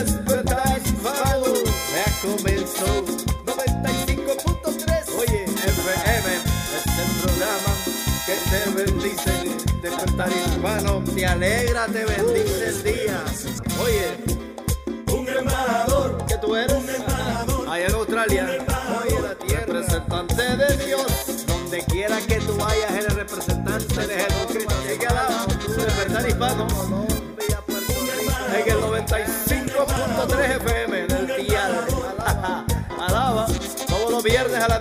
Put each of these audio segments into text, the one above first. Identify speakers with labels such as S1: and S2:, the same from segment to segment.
S1: Despertar hispano, ya comenzó 95.3. Oye, FM es el programa que te bendice. Despertar hispano, te alegra, te bendice el día. Oye, un embajador que tú eres un embajador allá en Australia oye la tierra representante de Dios donde quiera que tú vayas eres representante de Jesucristo así que alaba despertar hispano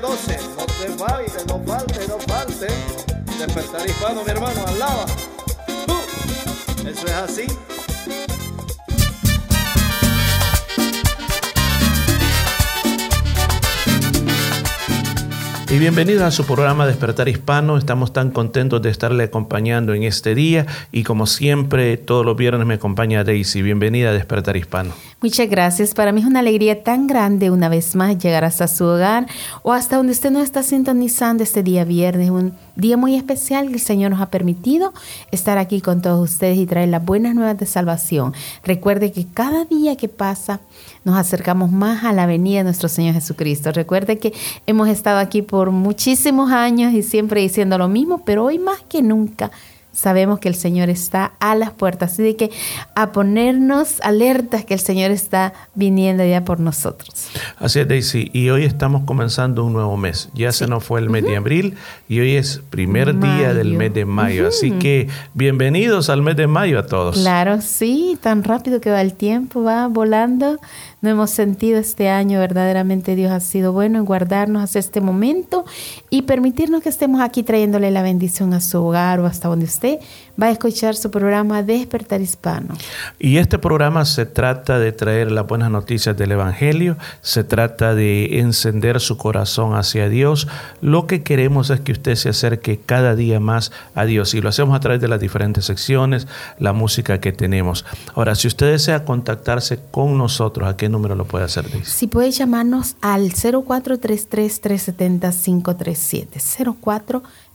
S1: 12 no te falte no falte no falte. Despertar hispano mi hermano alaba. Uh, eso es así
S2: Y bienvenidos a su programa Despertar Hispano. Estamos tan contentos de estarle acompañando en este día y como siempre todos los viernes me acompaña Daisy. Bienvenida a Despertar Hispano.
S3: Muchas gracias. Para mí es una alegría tan grande una vez más llegar hasta su hogar o hasta donde usted nos está sintonizando este día viernes. Un día muy especial que el Señor nos ha permitido estar aquí con todos ustedes y traer las buenas nuevas de salvación. Recuerde que cada día que pasa nos acercamos más a la venida de nuestro Señor Jesucristo. Recuerde que hemos estado aquí por muchísimos años y siempre diciendo lo mismo, pero hoy más que nunca sabemos que el Señor está a las puertas. Así de que a ponernos alertas que el Señor está viniendo ya por nosotros.
S2: Así es Daisy. Y hoy estamos comenzando un nuevo mes. Ya se nos fue el mes de abril y hoy es primer día del mes de mayo. Así que bienvenidos al mes de mayo a todos.
S3: Claro, sí, tan rápido que va el tiempo, va volando. No hemos sentido este año, verdaderamente Dios ha sido bueno en guardarnos hasta este momento y permitirnos que estemos aquí trayéndole la bendición a su hogar o hasta donde usted va a escuchar su programa Despertar Hispano.
S2: Y este programa se trata de traer las buenas noticias del Evangelio, se trata de encender su corazón hacia Dios. Lo que queremos es que usted se acerque cada día más a Dios y lo hacemos a través de las diferentes secciones, la música que tenemos. Ahora, si usted desea contactarse con nosotros, ¿a qué número lo puede hacer? Daisy?
S3: Si puede llamarnos al 0433-370-537.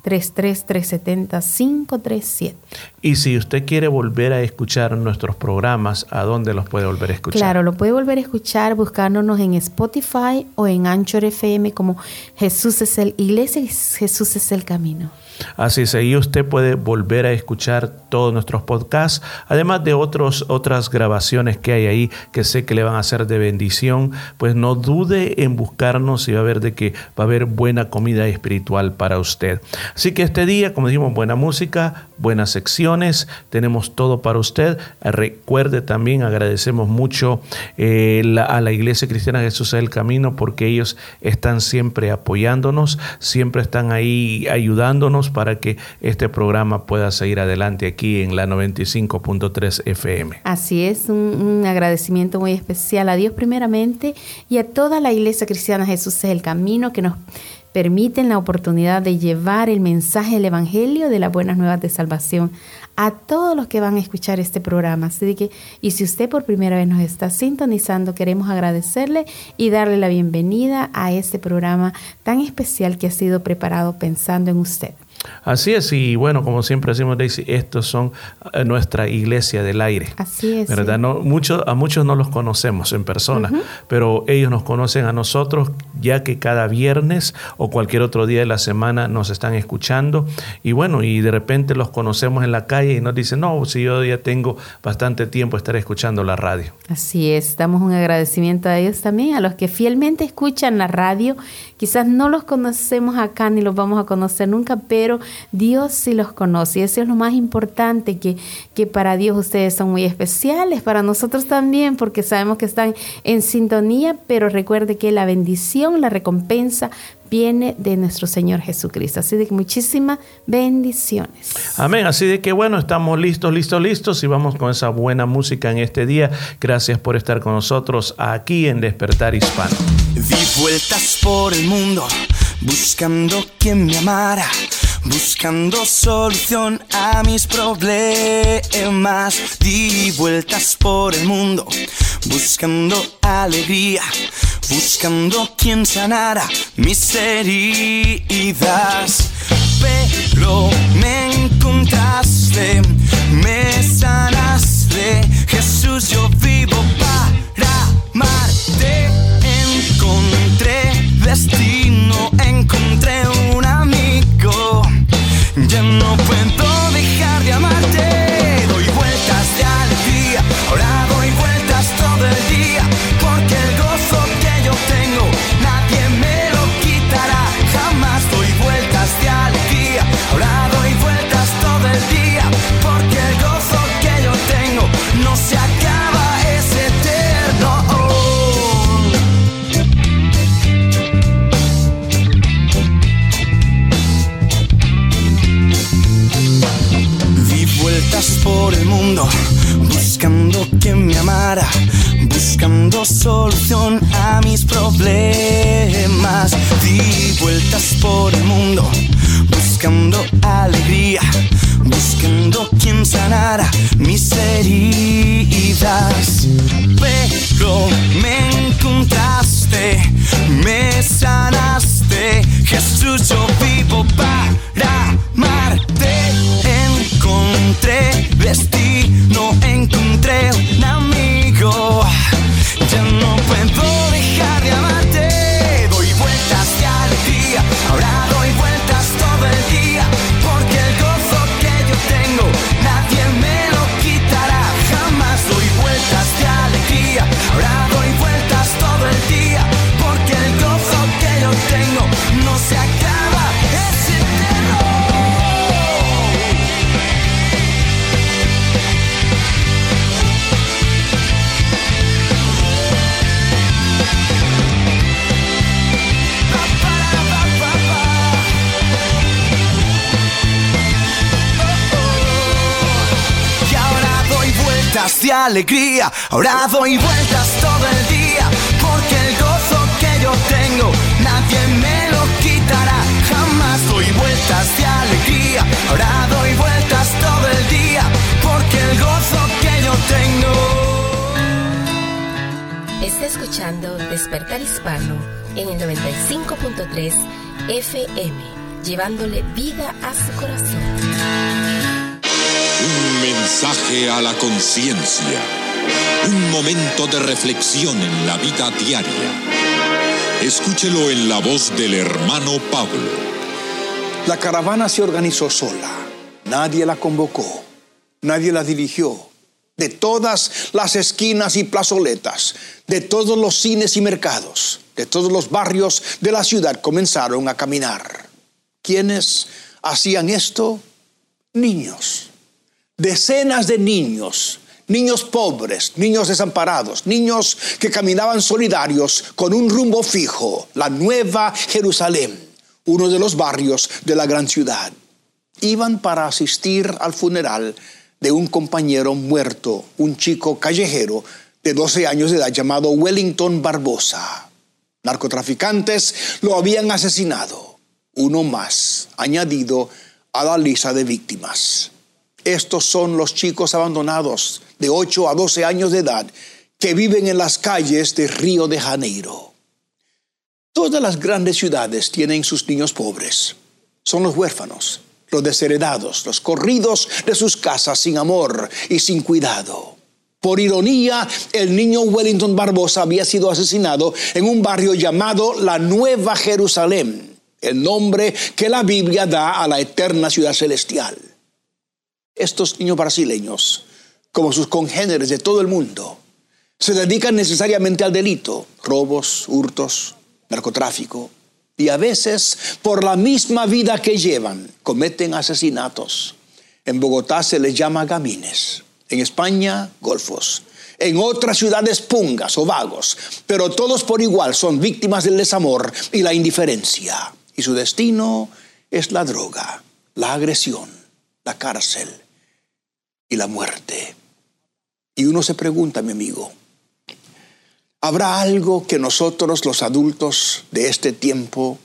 S3: 0433-370-537.
S2: Y si usted quiere volver a escuchar nuestros programas, ¿a dónde los puede volver a escuchar?
S3: Claro, lo puede volver a escuchar buscándonos en Spotify o en Anchor FM como Jesús es el Iglesia y Jesús es el Camino.
S2: Así es, ahí usted puede volver a escuchar todos nuestros podcasts, además de otros, otras grabaciones que hay ahí que sé que le van a ser de bendición, pues no dude en buscarnos y va a ver de que va a haber buena comida espiritual para usted. Así que este día, como dijimos, buena música, buenas secciones, tenemos todo para usted. Recuerde también, agradecemos mucho eh, a la Iglesia Cristiana Jesús es el Camino porque ellos están siempre apoyándonos, siempre están ahí ayudándonos para que este programa pueda seguir adelante aquí en la 95.3 FM.
S3: Así es, un, agradecimiento muy especial a Dios primeramente y a toda la Iglesia Cristiana Jesús es el Camino que nos permiten la oportunidad de llevar el mensaje del Evangelio de las buenas nuevas de salvación a todos los que van a escuchar este programa. Así que, y si usted por primera vez nos está sintonizando, queremos agradecerle y darle la bienvenida a este programa tan especial que ha sido preparado pensando en usted.
S2: Así es, y bueno, como siempre decimos, Daisy, estos son eh, nuestra iglesia del aire.
S3: Así es.
S2: ¿Verdad? No, mucho, a muchos no los conocemos en persona, pero ellos nos conocen a nosotros, ya que cada viernes o cualquier otro día de la semana nos están escuchando. Y bueno, y de repente los conocemos en la calle y nos dicen, no, si yo ya tengo bastante tiempo estar escuchando la radio.
S3: Así es, damos un agradecimiento a ellos también, a los que fielmente escuchan la radio. Quizás no los conocemos acá ni los vamos a conocer nunca, pero Dios sí los conoce. Y eso es lo más importante, que, que para Dios ustedes son muy especiales, para nosotros también, porque sabemos que están en sintonía, pero recuerde que la bendición, la recompensa viene de nuestro Señor Jesucristo. Así de que muchísimas bendiciones.
S2: Amén. Así de que bueno, estamos listos, listos, listos y vamos con esa buena música en este día. Gracias por estar con nosotros aquí en Despertar Hispano.
S4: Di vueltas por el mundo buscando quien me amara buscando solución a mis problemas. Di vueltas por el mundo, buscando alegría, buscando quien sanara mis heridas. Pero me encontraste, me sanaste, Jesús, yo vivo para amarte. Encontré destino, encontré un no puedo dejar de amarte. Buscando quien me amara, buscando solución a mis problemas. Di vueltas por el mundo, buscando alegría, buscando quien sanara mis heridas. Pero me encontraste, me sanaste, Jesús, yo vivo para amarte. Encontré de alegría, ahora doy vueltas todo el día, porque el gozo que yo tengo nadie me lo quitará. Jamás doy vueltas de alegría, ahora doy vueltas todo el día, porque el gozo que yo tengo.
S5: Está escuchando Despertar Hispano en el 95.3 FM, llevándole vida a su corazón.
S6: Un mensaje a la conciencia. Un momento de reflexión en la vida diaria. Escúchelo en la voz del hermano Pablo.
S7: La caravana se organizó sola. Nadie la convocó. Nadie la dirigió. De todas las esquinas y plazoletas, de todos los cines y mercados, de todos los barrios de la ciudad comenzaron a caminar. ¿Quiénes hacían esto? Niños. Decenas de niños. Niños pobres, niños desamparados, niños que caminaban solidarios con un rumbo fijo, la Nueva Jerusalén, uno de los barrios de la gran ciudad. Iban para asistir al funeral de un compañero muerto, un chico callejero de 12 años de edad llamado Wellington Barbosa. Narcotraficantes lo habían asesinado, uno más añadido a la lista de víctimas. Estos son los chicos abandonados de 8 a 12 años de edad que viven en las calles de Río de Janeiro. Todas las grandes ciudades tienen sus niños pobres. Son los huérfanos, los desheredados, los corridos de sus casas sin amor y sin cuidado. Por ironía, el niño Wellington Barbosa había sido asesinado en un barrio llamado la Nueva Jerusalén, el nombre que la Biblia da a la eterna ciudad celestial. Estos niños brasileños, como sus congéneres de todo el mundo, se dedican necesariamente al delito, robos, hurtos, narcotráfico, y a veces por la misma vida que llevan cometen asesinatos. En Bogotá se les llama gamines en España golfos, en otras ciudades pungas o vagos, pero todos por igual son víctimas del desamor y la indiferencia. Y su destino es la droga, la agresión, la cárcel y la muerte. Y uno se pregunta, mi amigo, ¿habrá algo que nosotros los adultos de este tiempo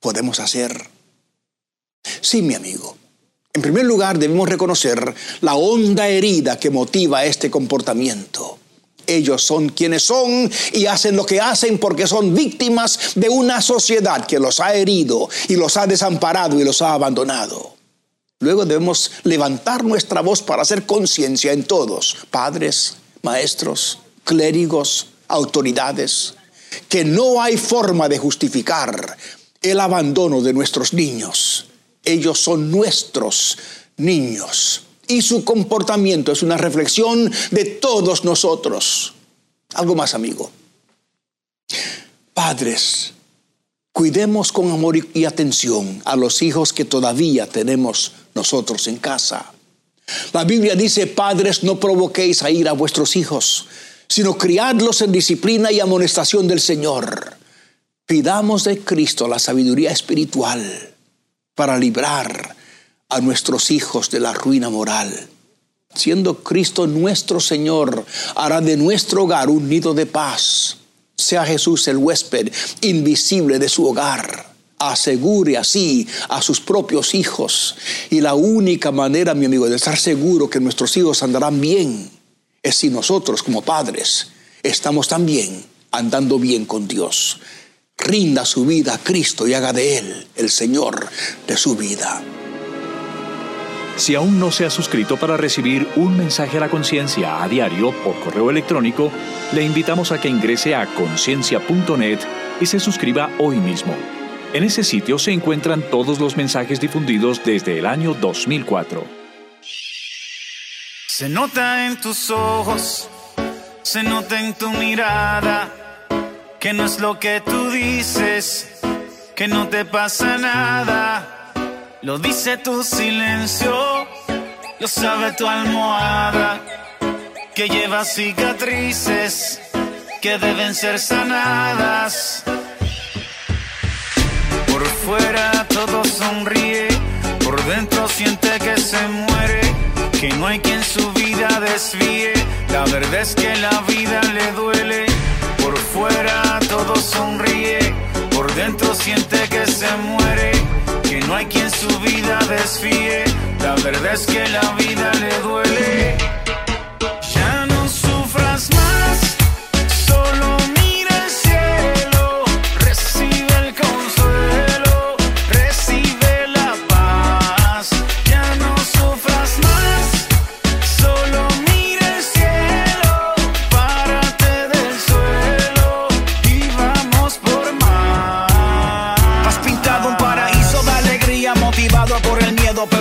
S7: podemos hacer? Sí, mi amigo. En primer lugar, debemos reconocer la honda herida que motiva este comportamiento. Ellos son quienes son y hacen lo que hacen porque son víctimas de una sociedad que los ha herido y los ha desamparado y los ha abandonado. Luego debemos levantar nuestra voz para hacer conciencia en todos, padres, maestros, clérigos, autoridades, que no hay forma de justificar el abandono de nuestros niños ellos son nuestros niños. Y su comportamiento es una reflexión de todos nosotros. Algo más, amigo. Padres, cuidemos con amor y atención a los hijos que todavía tenemos nosotros en casa. La Biblia dice, padres, no provoquéis a ir a vuestros hijos, sino criadlos en disciplina y amonestación del Señor. Pidamos de Cristo la sabiduría espiritual para librar a nuestros hijos de la ruina moral. Siendo Cristo nuestro Señor, hará de nuestro hogar un nido de paz. Sea Jesús el huésped invisible de su hogar. Asegure así a sus propios hijos. Y la única manera, mi amigo, de estar seguro que nuestros hijos andarán bien es si nosotros como padres estamos también andando bien con Dios rinda su vida a Cristo y haga de Él el Señor de su vida.
S8: Si aún no se ha suscrito para recibir un mensaje a la conciencia a diario por correo electrónico, le invitamos a que ingrese a conciencia.net y se suscriba hoy mismo. En ese sitio se encuentran todos los mensajes difundidos desde el año 2004.
S9: Se nota en tus ojos, se nota en tu mirada que no es lo que tú dices, que no te pasa nada. Lo dice tu silencio, lo sabe tu almohada, que lleva cicatrices que deben ser sanadas. Por fuera todo sonríe, por dentro siente que se muere, que no hay quien su vida desvíe. La verdad es que la vida le duele por fuera todo sonríe, por dentro siente que se muere, que no hay quien su vida desfíe. La verdad es que la vida le duele.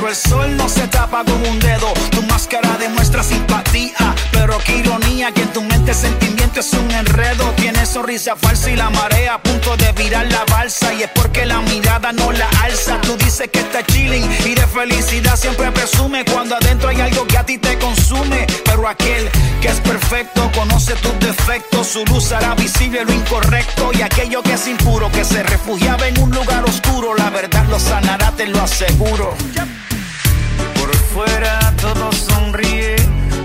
S9: El sol no se tapa con un dedo. Tu máscara demuestra simpatía, pero qué ironía que en tu mente sentimiento es un enredo. Tienes sonrisa falsa y la marea a punto de virar la balsa. Y es porque la mirada no la alza. Tú dices que está chilling y de felicidad siempre presume cuando adentro hay algo que a ti te consume. Pero aquel que es perfecto conoce tus defectos. Su luz hará visible lo incorrecto y aquello que es impuro que se refugiaba en un lugar oscuro. La verdad lo sanará, te lo aseguro. Fuera todo sonríe,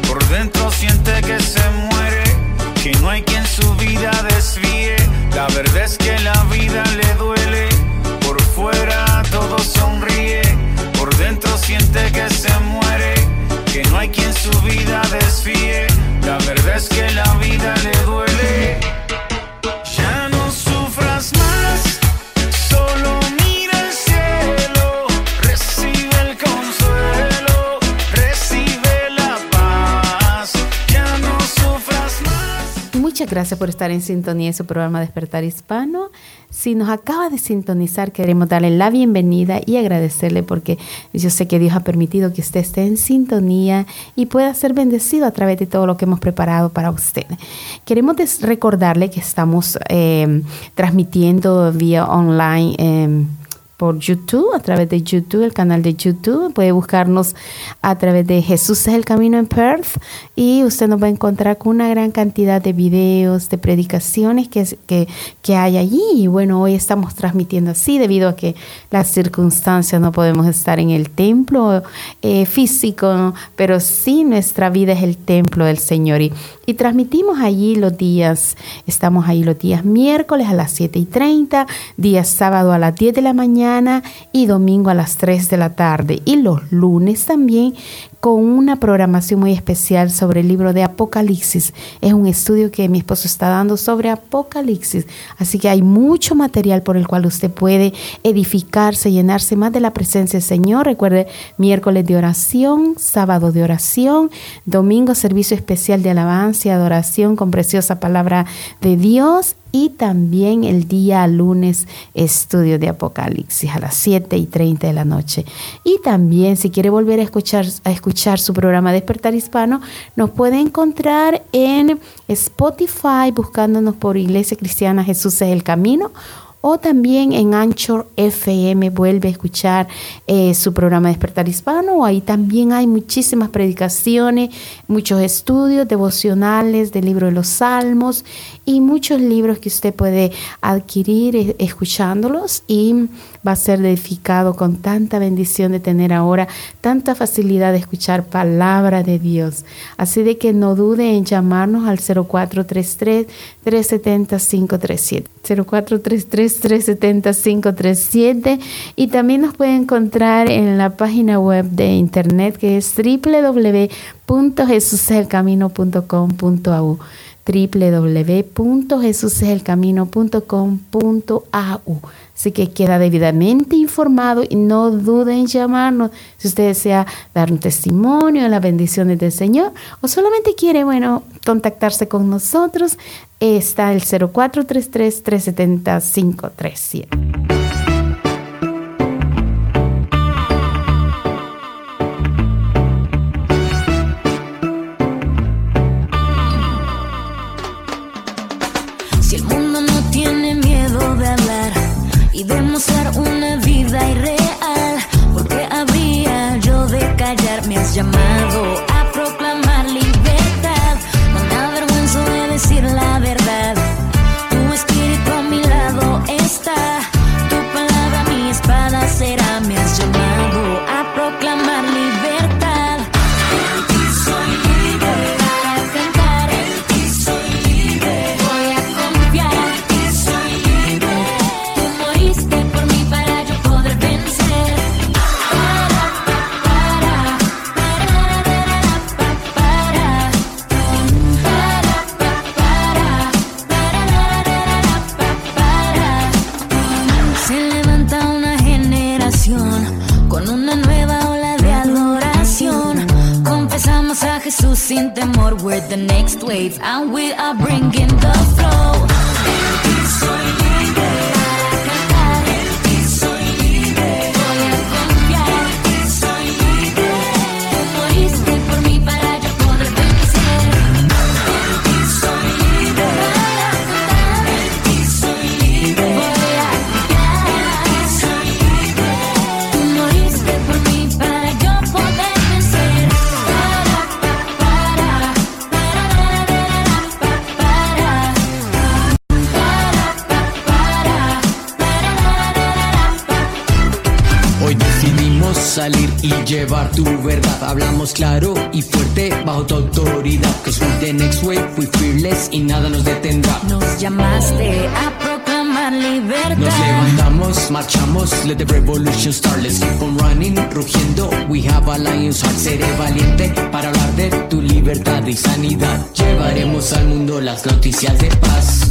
S9: por dentro siente que se muere, que no hay quien su vida desvíe. La verdad es que la vida le duele. Por fuera todo sonríe, por dentro siente que se muere, que no hay quien su vida desfíe. La verdad es que la vida le duele.
S3: Muchas gracias por estar en sintonía en su programa Despertar Hispano. Si nos acaba de sintonizar, queremos darle la bienvenida y agradecerle porque yo sé que Dios ha permitido que usted esté en sintonía y pueda ser bendecido a través de todo lo que hemos preparado para usted. Queremos recordarle que estamos eh, transmitiendo vía online. eh, por YouTube, a través de YouTube, el canal de YouTube. Puede buscarnos a través de Jesús es el Camino en Perth y usted nos va a encontrar con una gran cantidad de videos, de predicaciones que, que, que hay allí. Y bueno, hoy estamos transmitiendo así debido a que las circunstancias no podemos estar en el templo eh, físico, pero sí nuestra vida es el templo del Señor. Y, y transmitimos allí los días, estamos ahí los días miércoles a las 7 y 30, días sábado a las 10 de la mañana y domingo a las 3 de la tarde. Y los lunes también con una programación muy especial sobre el libro de Apocalipsis. Es un estudio que mi esposo está dando sobre Apocalipsis. Así que hay mucho material por el cual usted puede edificarse, llenarse más de la presencia del Señor. Recuerde, miércoles de oración, sábado de oración, domingo servicio especial de alabanza y adoración con preciosa palabra de Dios y también el día lunes estudio de Apocalipsis a las 7 y 30 de la noche. Y también si quiere volver a escuchar, a escuchar su programa Despertar Hispano, nos puede encontrar en Spotify buscándonos por Iglesia Cristiana Jesús es el Camino o también en Anchor FM vuelve a escuchar eh, su programa Despertar Hispano. Ahí también hay muchísimas predicaciones, muchos estudios devocionales del libro de los Salmos y muchos libros que usted puede adquirir eh, escuchándolos y va a ser edificado con tanta bendición de tener ahora tanta facilidad de escuchar palabra de Dios. Así de que no dude en llamarnos al 0433 370 537. 0433 370 537 y también nos puede encontrar en la página web de internet que es www.jesuselcamino.com.au www.jesuselcamino.com.au Así que queda debidamente informado y no duden en llamarnos si usted desea dar un testimonio de las bendiciones del Señor o solamente quiere, bueno, contactarse con nosotros. Está el 0433 370 537.
S10: And we are
S11: tu verdad. Hablamos claro y fuerte bajo tu autoridad. Cause we're the next wave, we fearless y nada nos detendrá.
S10: Nos llamaste a proclamar
S12: proclamar libertad.
S11: Nos levantamos, marchamos, let the revolution start. Let's keep on running, rugiendo. We have a lion's heart. Seré valiente para hablar de tu libertad y sanidad. Llevaremos al mundo las noticias de paz.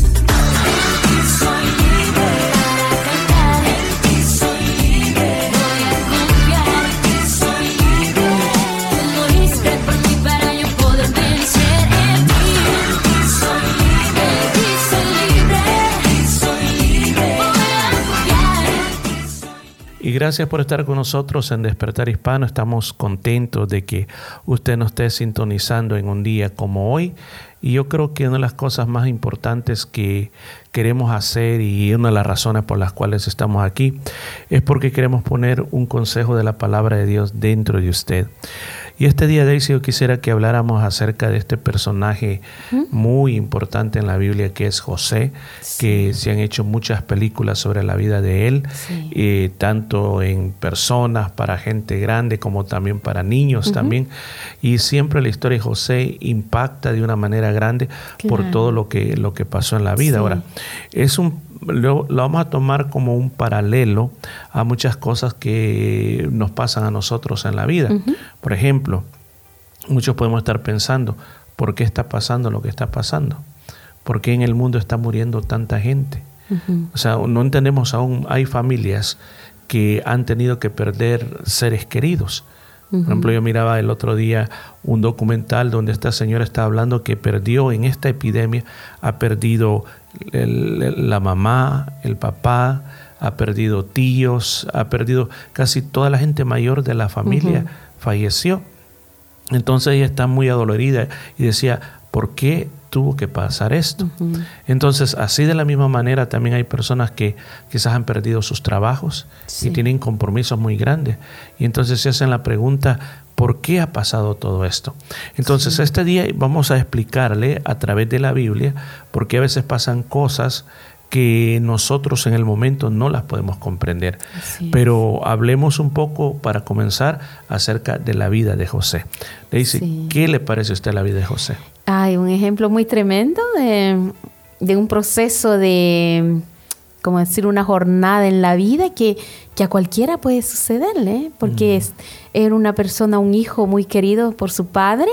S2: Gracias por estar con nosotros en Despertar Hispano. Estamos contentos de que usted nos esté sintonizando en un día como hoy. Y yo creo que una de las cosas más importantes que queremos hacer y una de las razones por las cuales estamos aquí es porque queremos poner un consejo de la palabra de Dios dentro de usted. Y este día, Daisy, yo quisiera que habláramos acerca de este personaje muy importante en la Biblia que es José, que se han hecho muchas películas sobre la vida de él, eh, tanto en personas, para gente grande, como también para niños también. Y siempre la historia de José impacta de una manera grande por todo lo que, lo que pasó en la vida.
S3: Sí.
S2: Ahora, es un lo, lo vamos a tomar como un paralelo a muchas cosas que nos pasan a nosotros en la vida. Por ejemplo, muchos podemos estar pensando, ¿por qué está pasando lo que está pasando? ¿Por qué en el mundo está muriendo tanta gente? O sea, no entendemos aún, hay familias que han tenido que perder seres queridos. Por ejemplo, yo miraba el otro día un documental donde esta señora está hablando que perdió en esta epidemia, ha perdido el- el- la mamá, el papá, ha perdido tíos, ha perdido casi toda la gente mayor de la familia falleció. Entonces ella está muy adolorida y decía, ¿por qué tuvo que pasar esto? Entonces, así de la misma manera también hay personas que quizás han perdido sus trabajos y tienen compromisos muy grandes. Y entonces se hacen la pregunta, ¿por qué ha pasado todo esto? Entonces, este día vamos a explicarle a través de la Biblia por qué a veces pasan cosas que nosotros en el momento no las podemos comprender. Pero hablemos un poco para comenzar acerca de la vida de José. Daisy,
S3: Sí.
S2: ¿qué le parece a usted la vida de José?
S3: Hay un ejemplo muy tremendo de, de un proceso de, como decir, una jornada en la vida que, que a cualquiera puede sucederle, ¿eh? porque es, era una persona, un hijo muy querido por su padre,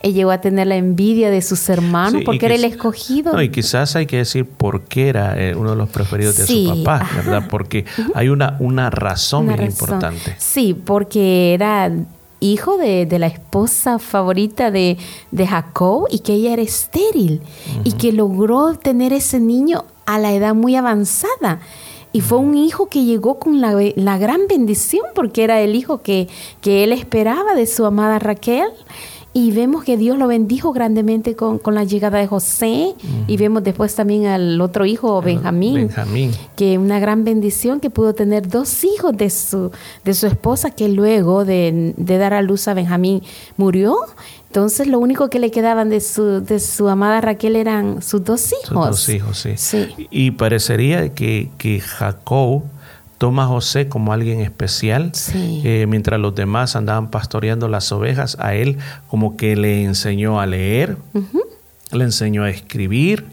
S3: y llegó a tener la envidia de sus hermanos,
S2: Sí,
S3: porque era el escogido.
S2: No, y quizás hay que decir por qué era eh, uno de los preferidos de su papá,
S3: ajá.
S2: ¿verdad? Porque hay una, una razón
S3: Una
S2: bien
S3: razón.
S2: importante.
S3: Sí, porque era hijo de, de la esposa favorita de, de Jacob y que ella era estéril y que logró tener ese niño a la edad muy avanzada. Y fue un hijo que llegó con la, la gran bendición porque era el hijo que, que él esperaba de su amada Raquel. Y vemos que Dios lo bendijo grandemente con, con la llegada de José. Y vemos después también al otro hijo, Benjamín
S2: Benjamín.
S3: que una gran bendición que pudo tener dos hijos de su, de su esposa que luego de, de dar a luz a Benjamín murió. Entonces lo único que le quedaban de su, de su amada Raquel eran sus dos hijos.
S2: Sus dos hijos, sí.
S3: Sí.
S2: Y parecería que, que Jacob toma a José como alguien especial,
S3: Sí.
S2: eh, mientras los demás andaban pastoreando las ovejas, a él como que le enseñó a leer, le enseñó a escribir,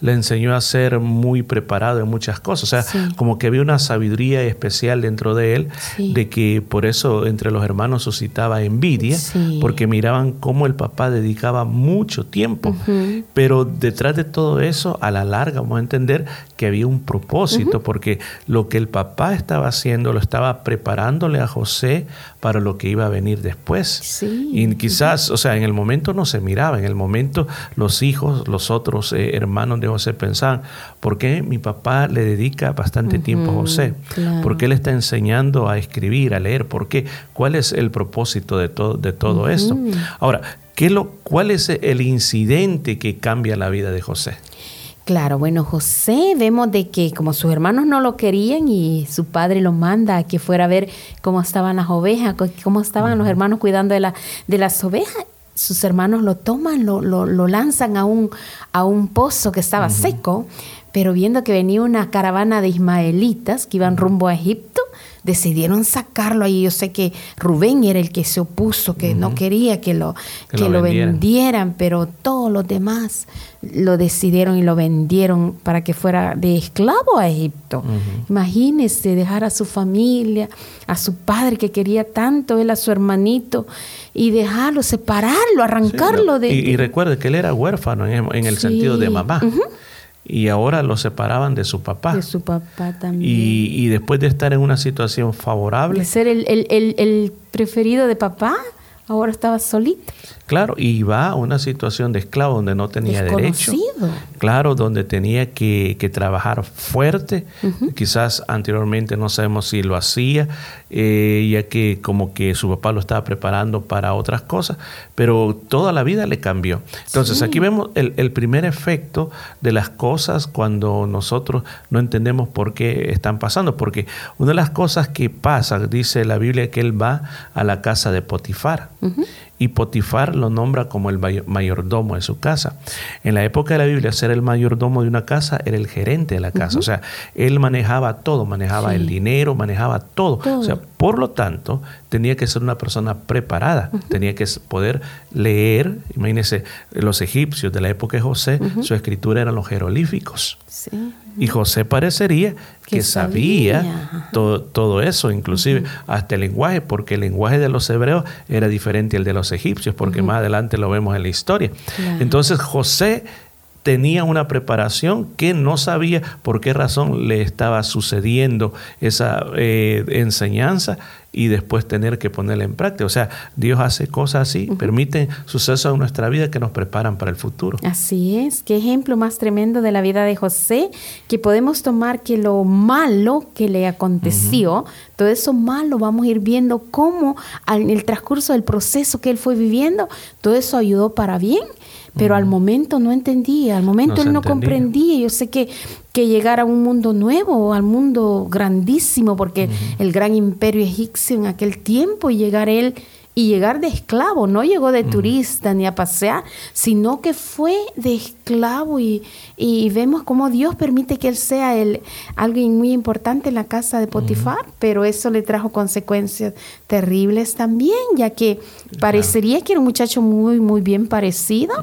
S2: le enseñó a ser muy preparado en muchas cosas. O sea,
S3: Sí.
S2: como que había una sabiduría especial dentro de él,
S3: Sí.
S2: de que por eso entre los hermanos suscitaba envidia,
S3: Sí.
S2: porque miraban cómo el papá dedicaba mucho tiempo. Pero detrás de todo eso, a la larga vamos a entender que había un propósito, porque lo que el papá estaba haciendo lo estaba preparándole a José para lo que iba a venir después. Y quizás, o sea, en el momento no se miraba, en el momento los hijos, los otros eh, hermanos de José pensaban, ¿por qué mi papá le dedica bastante tiempo a José?
S3: claro.
S2: ¿Por qué le está enseñando a escribir, a leer? ¿Por qué? ¿Cuál es el propósito de todo, de todo esto? Ahora, ¿qué lo, ¿cuál es el incidente que cambia la vida de José?
S3: Claro, bueno, José vemos de que como sus hermanos no lo querían y su padre lo manda a que fuera a ver cómo estaban las ovejas, cómo estaban los hermanos cuidando de, la, de las ovejas, sus hermanos lo toman, lo, lo, lo lanzan a un, a un pozo que estaba seco, pero viendo que venía una caravana de ismaelitas que iban rumbo a Egipto, decidieron sacarlo ahí. Yo sé que Rubén era el que se opuso, que no quería que lo,
S2: Que
S3: que
S2: lo
S3: lo
S2: vendieran.
S3: vendieran, pero todos los demás lo decidieron y lo vendieron para que fuera de esclavo a Egipto. Imagínese dejar a su familia, a su padre que quería tanto, él a su hermanito, y dejarlo, separarlo, arrancarlo de...
S2: y, y recuerde que él era huérfano en, en el
S3: Sí.
S2: sentido de mamá. Y ahora lo separaban de su papá.
S3: de su papá también.
S2: Y, y después de estar en una situación favorable,
S3: de ser el, el- el- el preferido de papá, ahora estaba solito.
S2: Claro, y va a una situación de esclavo donde no tenía derecho. Claro, donde tenía que, que trabajar fuerte. Quizás anteriormente no sabemos si lo hacía, eh, ya que como que su papá lo estaba preparando para otras cosas, pero toda la vida le cambió. Entonces
S13: Sí.
S2: aquí vemos el, el primer efecto de las cosas cuando nosotros no entendemos por qué están pasando, porque una de las cosas que pasa, dice la Biblia, que él va a la casa de Potifar. Y Potifar lo nombra como el mayo- mayordomo de su casa. En la época de la Biblia, ser el mayordomo de una casa era el gerente de la casa. O sea, él manejaba todo, manejaba
S13: Sí.
S2: el dinero, manejaba todo.
S13: Todo.
S2: O sea, por lo tanto, tenía que ser una persona preparada, tenía que poder leer. Imagínense, los egipcios de la época de José, su escritura eran los jeroglíficos.
S3: Sí.
S2: Y José parecería que,
S3: Que
S2: sabía,
S3: sabía,
S2: todo, todo eso, inclusive hasta el lenguaje, porque el lenguaje de los hebreos era diferente al de los egipcios, porque más adelante lo vemos en la historia. Entonces José tenía una preparación que no sabía por qué razón le estaba sucediendo esa eh, enseñanza y después tener que ponerla en práctica. O sea, Dios hace cosas así, permite sucesos en nuestra vida que nos preparan para el futuro.
S3: Así es, qué ejemplo más tremendo de la vida de José, que podemos tomar que lo malo que le aconteció, todo eso malo, vamos a ir viendo cómo en el transcurso del proceso que él fue viviendo, todo eso ayudó para bien, pero al momento no entendía, al momento
S2: No
S3: él no
S2: entendía.
S3: comprendía. Yo sé que, que llegar a un mundo nuevo, al mundo grandísimo, porque el gran imperio egipcio en aquel tiempo, y llegar él y llegar de esclavo, no llegó de turista ni a pasear, sino que fue de esclavo. Y, y vemos cómo Dios permite que él sea el, alguien muy importante en la casa de Potifar, pero eso le trajo consecuencias terribles también, ya que parecería que era un muchacho muy, muy bien parecido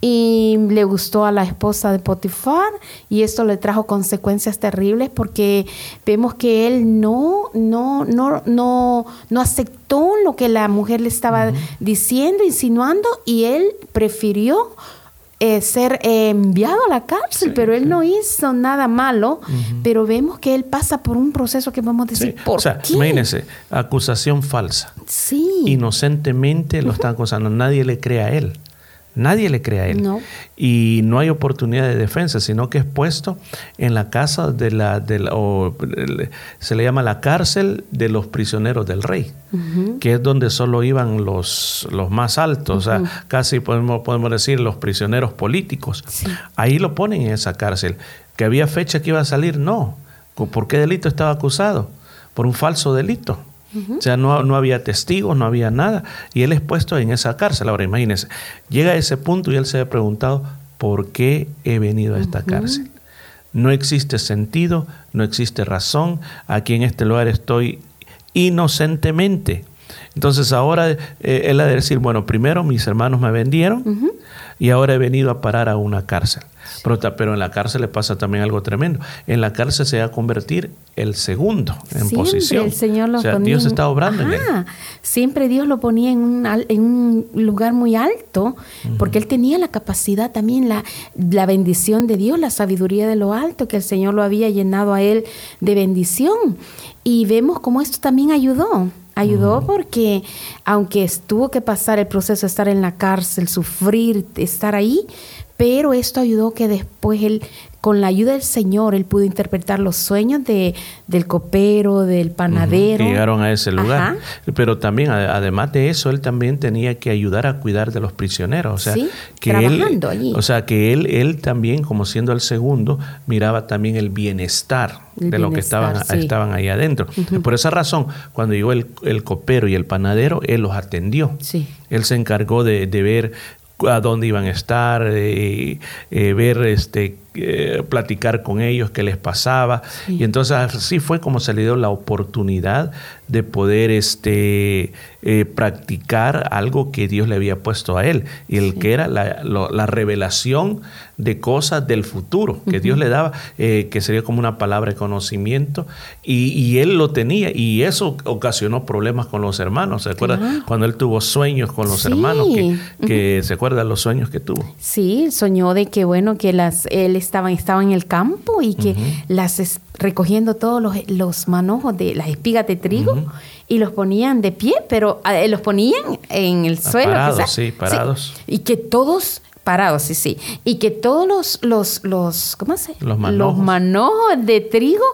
S3: y le gustó a la esposa de Potifar y esto le trajo consecuencias terribles porque vemos que él no, no, no, no, no aceptó lo que la mujer le estaba diciendo, insinuando y él prefirió eh, ser eh, enviado a la cárcel, pero él no hizo nada malo, pero vemos que él pasa por un proceso que vamos a decir, ¿por
S2: o sea,
S3: qué?
S2: imagínense, acusación falsa.
S3: Sí.
S2: Inocentemente lo están acusando, nadie le cree a él. Nadie le cree a él.
S3: No.
S2: Y no hay oportunidad de defensa, sino que es puesto en la casa de la, de la- o, se le llama la cárcel de los prisioneros del rey, que es donde solo iban los, los más altos, o sea, casi podemos, podemos decir los prisioneros políticos. Ahí lo ponen en esa cárcel. ¿Que había fecha que iba a salir? No. ¿Por qué delito estaba acusado? Por un falso delito. O sea, no, no había testigos, no había nada. Y él es puesto en esa cárcel. Ahora, imagínense, llega a ese punto y él se ha preguntado, ¿por qué he venido a esta cárcel? No existe sentido, no existe razón. Aquí en este lugar estoy inocentemente. Entonces ahora eh, él ha de decir, bueno, primero mis hermanos me vendieron y ahora he venido a parar a una cárcel. Pero, en la cárcel le pasa también algo tremendo. En la cárcel se va a convertir el segundo en
S3: Siempre
S2: posición.
S3: el Señor lo
S2: o sea,
S3: ponía
S2: Dios
S3: en-
S2: está obrando en él.
S3: Ajá. Siempre Dios lo ponía en un, al- en un lugar muy alto, porque él tenía la capacidad también, la, la bendición de Dios, la sabiduría de lo alto, que el Señor lo había llenado a él de bendición. Y vemos cómo esto también ayudó. Ayudó porque aunque tuvo que pasar el proceso de estar en la cárcel, sufrir, estar ahí, pero esto ayudó que después él, con la ayuda del Señor, él pudo interpretar los sueños de, del copero, del panadero.
S2: llegaron a ese lugar.
S3: Ajá.
S2: Pero también, ade- además de eso, él también tenía que ayudar a cuidar de los prisioneros. O sea,
S3: Sí,
S2: que él,
S3: allí.
S2: o sea, que él, él también, como siendo el segundo, miraba también el bienestar
S3: El
S2: de los que estaban,
S3: sí.
S2: estaban ahí adentro. Por esa razón, cuando llegó el, el copero y el panadero, él los atendió.
S3: Sí.
S2: Él se encargó de, de ver a dónde iban a estar, eh, eh, ver este eh, platicar con ellos qué les pasaba. Y entonces así fue como se le dio la oportunidad de poder este, eh, practicar algo que Dios le había puesto a él, y el que era la, lo- la revelación de cosas del futuro que Dios le daba, eh, que sería como una palabra de conocimiento, y, y él lo tenía, y eso ocasionó problemas con los hermanos. ¿Se acuerda
S3: Claro.
S2: cuando él tuvo sueños con los
S3: Sí.
S2: hermanos? Que, que ¿Se acuerda los sueños que tuvo?
S3: Sí, soñó de que bueno que las él estaba estaba en el campo y que las es- recogiendo todos los, los manojos de las espigas de trigo y los ponían de pie, pero eh, los ponían en el
S2: Ah,
S3: suelo.
S2: parados, sí, parados.
S3: Y que todos parados, sí, sí. Y que todos los los los ¿cómo se?
S2: Los manojos.
S3: manojos de trigo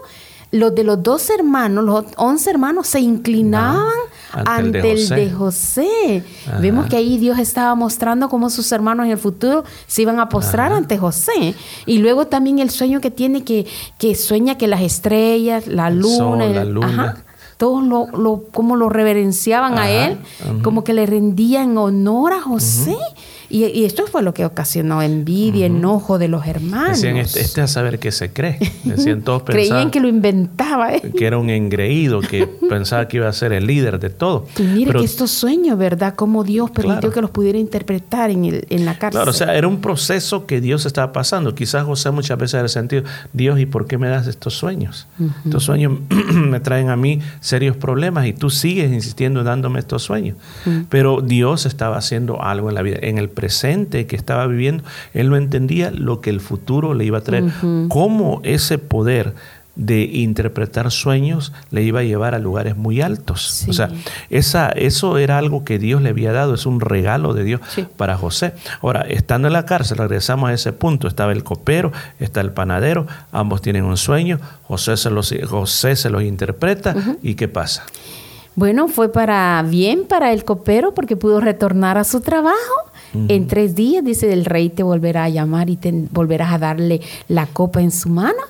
S3: los de los dos hermanos, los once hermanos, se inclinaban
S2: ante
S3: ante,
S2: el de
S3: el de José. Vemos que ahí Dios estaba mostrando cómo sus hermanos en el futuro se iban a postrar ante José. Y luego también el sueño que tiene, que, que sueña que las estrellas, la
S2: El
S3: luna,
S2: sol,
S3: el-
S2: la luna.
S3: ajá, todos lo, lo, como lo reverenciaban a él, como que le rendían honor a José. Y, y esto fue lo que ocasionó envidia, enojo de los hermanos.
S2: Decían, este, este a saber qué se cree. Decían, todos
S3: Creían que lo inventaba. ¿eh?
S2: que era un engreído, que pensaba que iba a ser el líder de todo.
S3: Y mire
S2: Pero
S3: que estos sueños, ¿verdad? Cómo Dios permitió
S2: Claro.
S3: que los pudiera interpretar en, el, en la cárcel.
S2: Claro, o sea, era un proceso que Dios estaba pasando. Quizás José muchas veces era sentido, Dios, ¿y por qué me das estos sueños? Estos sueños me traen a mí serios problemas y tú sigues insistiendo en dándome estos sueños. Pero Dios estaba haciendo algo en la vida. En el presente que estaba viviendo, él no entendía lo que el futuro le iba a traer. Cómo ese poder de interpretar sueños le iba a llevar a lugares muy altos. O sea, esa, eso era algo que Dios le había dado, es un regalo de Dios para José. Ahora, estando en la cárcel, regresamos a ese punto, estaba el copero, está el panadero, ambos tienen un sueño, José se los, José se los interpreta y ¿qué pasa?
S3: Bueno, fue para bien para el copero porque pudo retornar a su trabajo. En tres días, dice, el rey te volverá a llamar y te volverás a darle la copa en su mano.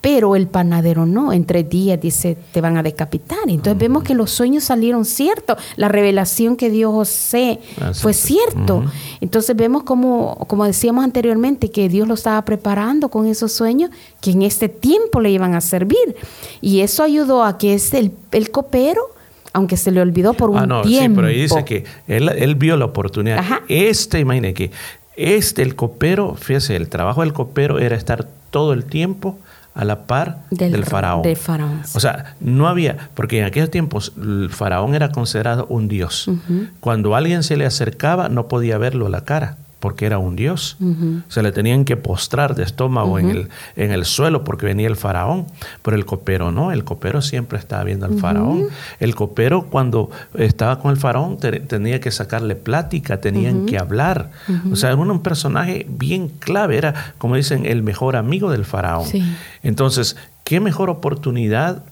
S3: Pero el panadero no, en tres días dice, te van a decapitar. Entonces vemos que los sueños salieron ciertos. La revelación que dio José
S2: Así
S3: fue cierto. Entonces vemos como, como decíamos anteriormente, que Dios lo estaba preparando con esos sueños que en este tiempo le iban a servir. Y eso ayudó a que es el, el copero, aunque se le olvidó por un
S2: Ah, no,
S3: tiempo.
S2: sí, pero ahí dice que él, él vio la oportunidad.
S3: Ajá.
S2: Este, imagine que este, el copero, fíjese, el trabajo del copero era estar todo el tiempo a la par del,
S3: Del-
S2: faraón.
S3: del faraón, sí.
S2: O sea, no había, porque en aquellos tiempos el faraón era considerado un dios. Cuando alguien se le acercaba no podía verlo a la cara, porque era un dios. Se le tenían que postrar de estómago en, el, en el suelo porque venía el faraón. Pero el copero no, el copero siempre estaba viendo al faraón. El copero cuando estaba con el faraón te- tenía que sacarle plática, tenían que hablar. O sea, era un personaje bien clave, era como dicen, el mejor amigo del faraón.
S3: Sí.
S2: Entonces, ¿qué mejor oportunidad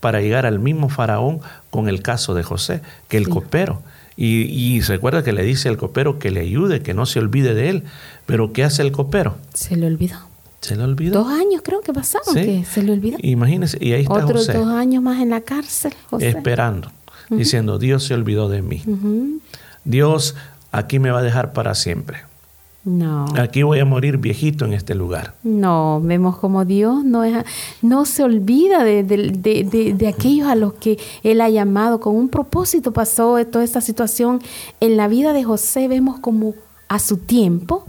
S2: para llegar al mismo faraón con el caso de José que el copero? Y, y se recuerda que le dice al copero que le ayude, que no se olvide de él. Pero ¿qué hace el copero?
S3: Se le olvidó.
S2: Se le olvidó.
S3: Dos años creo que pasaron
S2: Sí.
S3: que se le olvidó.
S2: Imagínese, y ahí está
S3: Otros
S2: José,
S3: dos años más en la cárcel. José.
S2: esperando, diciendo, Dios se olvidó de mí. Dios aquí me va a dejar para siempre.
S3: No.
S2: Aquí voy a morir viejito en este lugar.
S3: No, vemos como Dios no, es, no se olvida de, de- de- de- de aquellos a los que Él ha llamado. Con un propósito pasó toda esta situación en la vida de José. Vemos como a su tiempo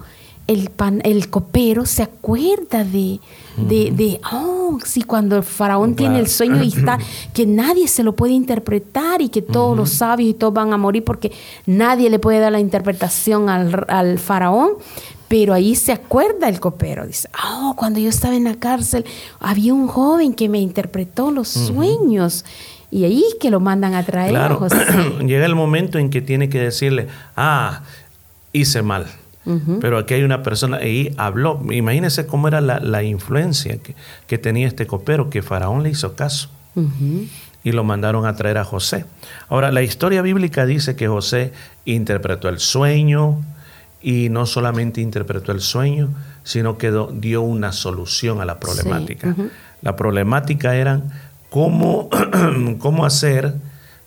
S3: el, pan, el copero se acuerda de, de, de, oh, sí, cuando el faraón tiene el sueño y está, que nadie se lo puede interpretar y que todos los sabios y todos van a morir porque nadie le puede dar la interpretación al, al faraón. Pero ahí se acuerda el copero. Dice, oh, cuando yo estaba en la cárcel, había un joven que me interpretó los sueños. Y ahí que lo mandan a traer a
S2: Claro,
S3: José.
S2: llega el momento en que tiene que decirle, ah, hice mal. Pero aquí hay una persona, ahí habló. Imagínense cómo era la, la influencia que, que tenía este copero, que Faraón le hizo caso y lo mandaron a traer a José. Ahora, la historia bíblica dice que José interpretó el sueño y no solamente interpretó el sueño, sino que dio una solución a la problemática. La problemática era cómo, cómo hacer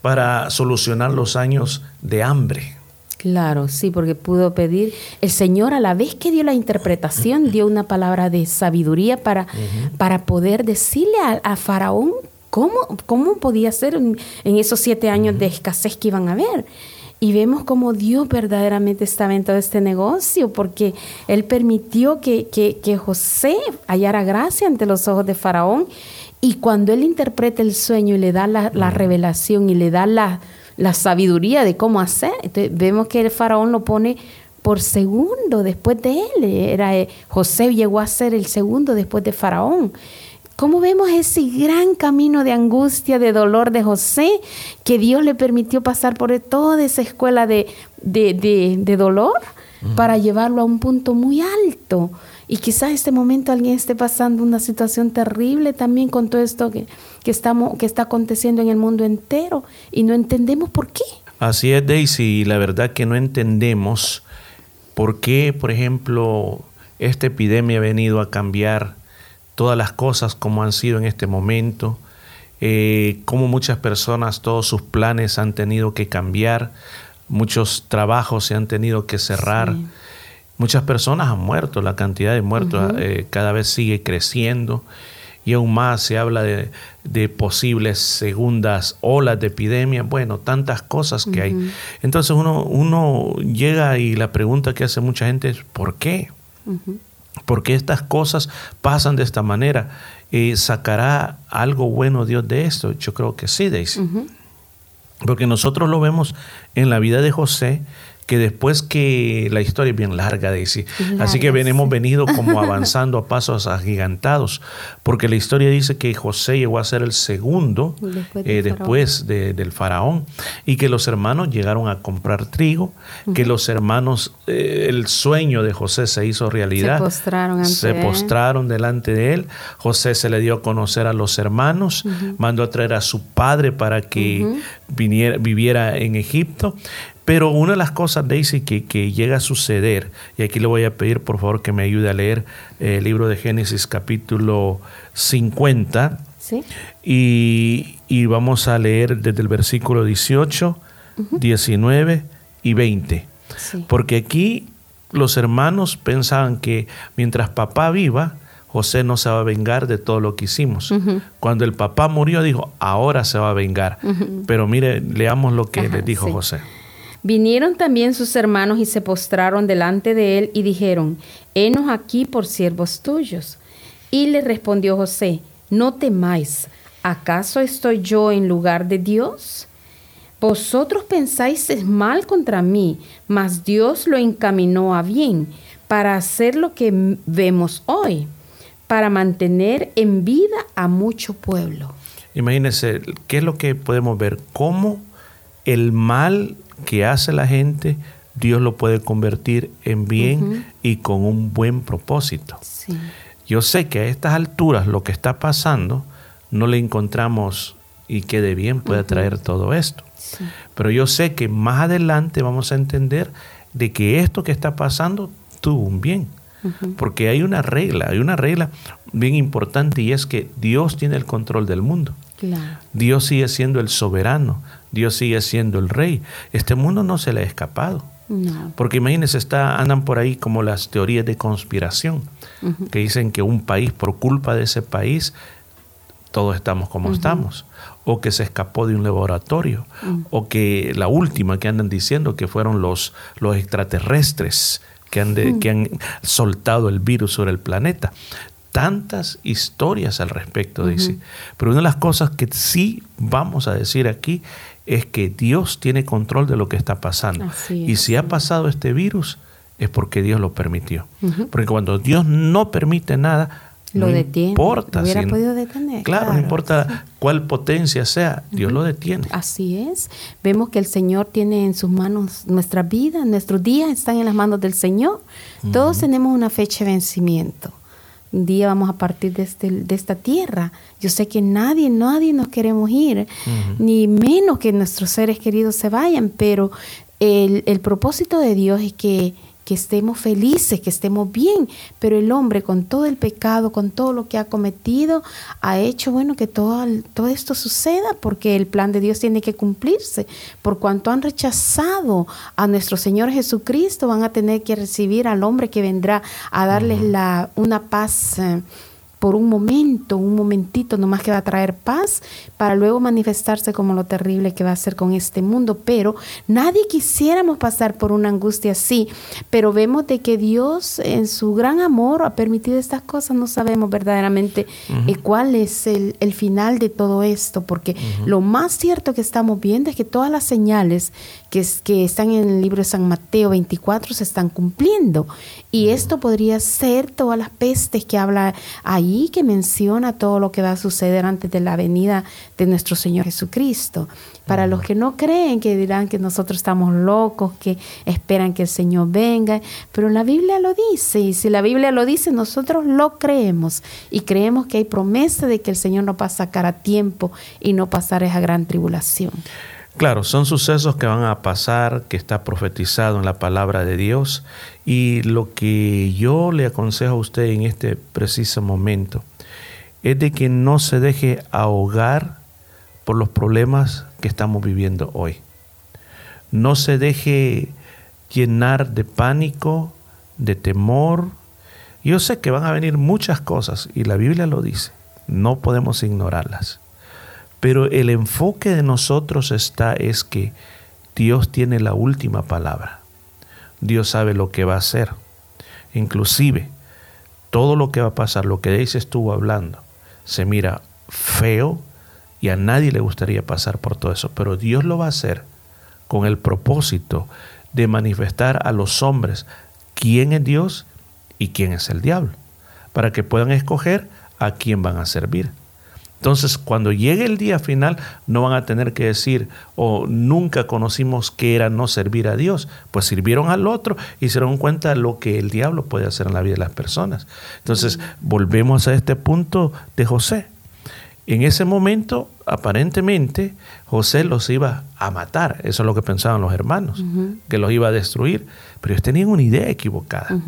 S2: para solucionar los años de hambre.
S3: Claro, sí, porque pudo pedir. El Señor, a la vez que dio la interpretación, dio una palabra de sabiduría para, para poder decirle a, a Faraón cómo, cómo podía ser en, en esos siete años de escasez que iban a haber. Y vemos cómo Dios verdaderamente estaba en todo este negocio, porque Él permitió que, que, que José hallara gracia ante los ojos de Faraón. Y cuando Él interpreta el sueño y le da la, la revelación y le da la, la sabiduría de cómo hacer, entonces vemos que el Faraón lo pone por segundo después de él. Era, eh, José llegó a ser el segundo después de Faraón. ¿Cómo vemos ese gran camino de angustia, de dolor de José, que Dios le permitió pasar por toda esa escuela de, de, de- de dolor para llevarlo a un punto muy alto? Y quizás en este momento alguien esté pasando una situación terrible también con todo esto que, que, estamos, que está aconteciendo en el mundo entero y no entendemos por qué.
S2: Así es, Daisy, y la verdad que no entendemos por qué, por ejemplo, esta epidemia ha venido a cambiar todas las cosas como han sido en este momento, eh, cómo muchas personas, todos sus planes han tenido que cambiar, muchos trabajos se han tenido que cerrar.
S3: Sí.
S2: Muchas personas han muerto, la cantidad de muertos
S3: Ujú.
S2: eh, cada vez sigue creciendo y aún más se habla de, de posibles segundas olas de epidemia, bueno, tantas cosas que hay. Entonces uno, uno llega y la pregunta que hace mucha gente es, ¿por qué? ¿Por qué estas cosas pasan de esta manera? Eh, ¿Sacará algo bueno Dios de esto? Yo creo que sí, Daisy. Porque nosotros lo vemos en la vida de José, que después que la historia es bien larga, Daisy. Así que
S3: Larga,
S2: ven- hemos venido como avanzando a pasos agigantados, porque la historia dice que José llegó a ser el segundo
S3: Después
S2: eh,
S3: del
S2: después de- del faraón y que los hermanos llegaron a comprar trigo, que los hermanos, eh, el sueño de José se hizo realidad.
S3: Se postraron ante
S2: Se
S3: él.
S2: delante de él. José se le dio a conocer a los hermanos, mandó a traer a su padre para que viniera, viviera en Egipto. Pero una de las cosas, Daisy, que, que llega a suceder, y aquí le voy a pedir por favor que me ayude a leer eh, el libro de Génesis capítulo 50,
S3: ¿Sí?
S2: y, y vamos a leer desde el versículo 18, 19 y 20.
S3: Sí.
S2: Porque aquí los hermanos pensaban que mientras papá viva, José no se va a vengar de todo lo que hicimos. Cuando el papá murió, dijo, ahora se va a vengar. Pero mire, leamos lo que
S3: Ajá,
S2: le dijo
S3: sí.
S2: José.
S3: Vinieron también sus hermanos y se postraron delante de él y dijeron, Henos aquí por siervos tuyos. Y le respondió José, No temáis, ¿acaso estoy yo en lugar de Dios? Vosotros pensáis es mal contra mí, mas Dios lo encaminó a bien para hacer lo que vemos hoy, para mantener en vida a mucho pueblo.
S2: Imagínense, ¿qué es lo que podemos ver? Cómo el mal que hace la gente, Dios lo puede convertir en bien y con un buen propósito.
S3: Sí.
S2: Yo sé que a estas alturas lo que está pasando no le encontramos y que de bien puede traer todo esto.
S3: Sí.
S2: Pero yo sé que más adelante vamos a entender de que esto que está pasando tuvo un bien. Porque hay una regla, hay una regla bien importante y es que Dios tiene el control del mundo.
S3: Claro.
S2: Dios sigue siendo el soberano, Dios sigue siendo el rey. Este mundo no se le ha escapado.
S3: No.
S2: Porque imagínense, está, andan por ahí como las teorías de conspiración, que dicen que un país, por culpa de ese país, todos estamos como estamos, o que se escapó de un laboratorio, o que la última que andan diciendo que fueron los, los extraterrestres que han, de- que han soltado el virus sobre el planeta. Tantas historias al respecto, dice. Pero una de las cosas que sí vamos a decir aquí es que Dios tiene control de lo que está pasando.
S3: Así
S2: y
S3: es,
S2: si ha pasado este virus, es porque Dios lo permitió. Porque cuando Dios no permite nada,
S3: Lo
S2: no
S3: detiene.
S2: importa.
S3: Lo hubiera
S2: si-
S3: podido detener.
S2: Claro, no importa cuál potencia sea, Dios lo detiene.
S3: Así es. Vemos que el Señor tiene en sus manos nuestra vida, nuestros días están en las manos del Señor. Todos tenemos una fecha de vencimiento. Un día vamos a partir de, este, de esta tierra. Yo sé que nadie, nadie nos queremos ir, ni menos que nuestros seres queridos se vayan, pero el, el propósito de Dios es que, que estemos felices, que estemos bien, pero el hombre con todo el pecado, con todo lo que ha cometido, ha hecho, bueno, que todo, todo esto suceda porque el plan de Dios tiene que cumplirse. Por cuanto han rechazado a nuestro Señor Jesucristo, van a tener que recibir al hombre que vendrá a darles la, una paz. eh, por un momento, un momentito nomás que va a traer paz, para luego manifestarse como lo terrible que va a ser con este mundo. Pero nadie quisiéramos pasar por una angustia así, pero vemos de que Dios en su gran amor ha permitido estas cosas, no sabemos verdaderamente eh, cuál es el, el final de todo esto, porque lo más cierto que estamos viendo es que todas las señales que, es- que están en el libro de San Mateo 24 se están cumpliendo. Y esto podría ser todas las pestes que habla ahí, que menciona todo lo que va a suceder antes de la venida de nuestro Señor Jesucristo. Para los que no creen, que dirán que nosotros estamos locos, que esperan que el Señor venga, pero la Biblia lo dice, y si la Biblia lo dice, nosotros lo creemos, y creemos que hay promesa de que el Señor nos va a sacar a tiempo y no pasar esa gran tribulación.
S2: Claro, son sucesos que van a pasar, que está profetizado en la palabra de Dios. Y lo que yo le aconsejo a usted en este preciso momento es de que no se deje ahogar por los problemas que estamos viviendo hoy. No se deje llenar de pánico, de temor. Yo sé que van a venir muchas cosas y la Biblia lo dice. No podemos ignorarlas. Pero el enfoque de nosotros está es que Dios tiene la última palabra. Dios sabe lo que va a hacer. Inclusive, todo lo que va a pasar, lo que Daisy estuvo hablando, se mira feo y a nadie le gustaría pasar por todo eso. Pero Dios lo va a hacer con el propósito de manifestar a los hombres quién es Dios y quién es el diablo, para que puedan escoger a quién van a servir. Entonces, cuando llegue el día final, no van a tener que decir, o nunca conocimos qué era no servir a Dios. Pues sirvieron al otro y se dieron cuenta de lo que el diablo puede hacer en la vida de las personas. Entonces, volvemos a este punto de José. En ese momento, aparentemente, José los iba a matar. Eso es lo que pensaban los hermanos, que los iba a destruir. Pero ellos tenían una idea equivocada.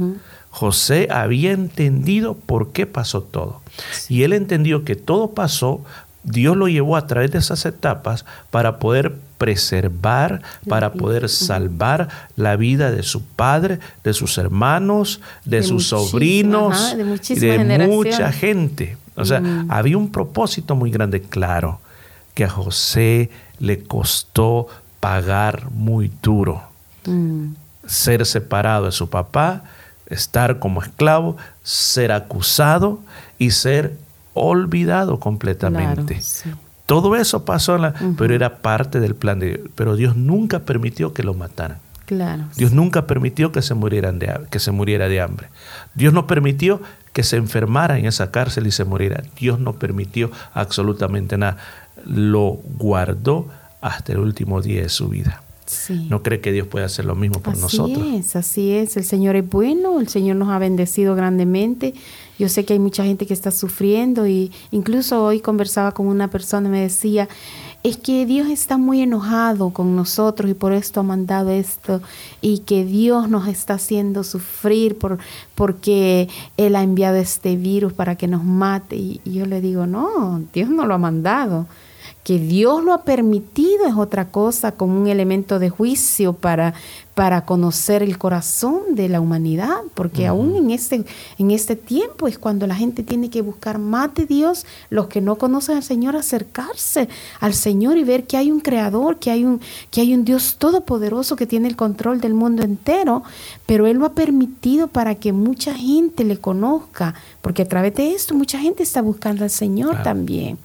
S2: José había entendido por qué pasó todo. Y él entendió que todo pasó, Dios lo llevó a través de esas etapas para poder preservar, para poder salvar la vida de su padre, de sus hermanos, de,
S3: De
S2: sus sobrinos,
S3: ajá, de
S2: mucha gente. O sea,
S3: Mm.
S2: había un propósito muy grande, claro, que a José le costó pagar muy duro
S3: Mm.
S2: ser separado de su papá, estar como esclavo, ser acusado y ser olvidado completamente.
S3: Claro, sí.
S2: Todo eso pasó, en la- pero era parte del plan de Dios. Pero Dios nunca permitió que lo mataran.
S3: Claro.
S2: Dios nunca permitió que se, murieran de, que se muriera de hambre. Dios no permitió que se enfermara en esa cárcel y se muriera. Dios no permitió absolutamente nada. Lo guardó hasta el último día de su vida.
S3: Sí.
S2: ¿No cree que Dios puede hacer lo mismo por
S3: así
S2: nosotros?
S3: es, así es. El Señor es bueno, el Señor nos ha bendecido grandemente. Yo sé que hay mucha gente que está sufriendo y incluso hoy conversaba con una persona y me decía, es que Dios está muy enojado con nosotros y por esto ha mandado esto y que Dios nos está haciendo sufrir por, porque Él ha enviado este virus para que nos mate. Y, y yo le digo, no, Dios no lo ha mandado. Que Dios lo ha permitido es otra cosa, como un elemento de juicio para, para conocer el corazón de la humanidad, porque aún en este, en este tiempo es cuando la gente tiene que buscar más de Dios, los que no conocen al Señor, acercarse al Señor y ver que hay un creador, que hay un, que hay un Dios todopoderoso que tiene el control del mundo entero, pero Él lo ha permitido para que mucha gente le conozca, porque a través de esto mucha gente está buscando al Señor
S2: Claro.
S3: también.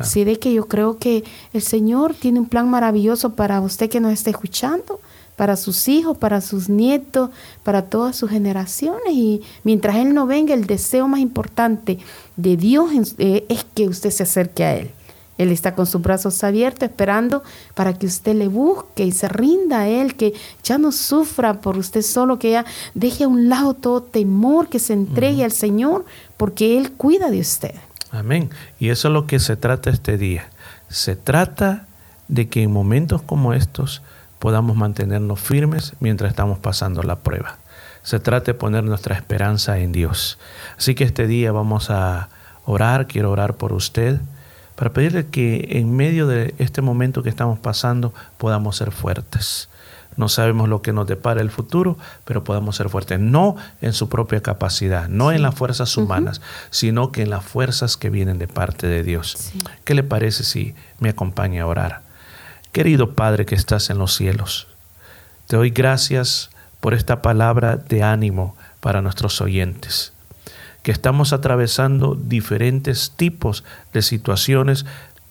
S3: Así de que yo creo que el Señor tiene un plan maravilloso para usted que nos esté escuchando, para sus hijos, para sus nietos, para todas sus generaciones. Y mientras Él no venga, el deseo más importante de Dios eh, es que usted se acerque a Él. Él está con sus brazos abiertos esperando para que usted le busque y se rinda a Él, que ya no sufra por usted solo, que ya deje a un lado todo temor, que se entregue al Señor, porque Él cuida de usted.
S2: Amén. Y eso es lo que se trata este día. Se trata de que en momentos como estos podamos mantenernos firmes mientras estamos pasando la prueba.
S14: Se trata de poner nuestra esperanza en Dios. Así que este día vamos a orar, quiero orar por usted, para pedirle que en medio de este momento que estamos pasando podamos ser fuertes. No sabemos lo que nos depara el futuro, pero podamos ser fuertes, no en su propia capacidad, no en las fuerzas humanas, sino que en las fuerzas que vienen de parte de Dios. ¿Qué le parece si me acompaña a orar? Querido Padre que estás en los cielos, te doy gracias por esta palabra de ánimo para nuestros oyentes, que estamos atravesando diferentes tipos de situaciones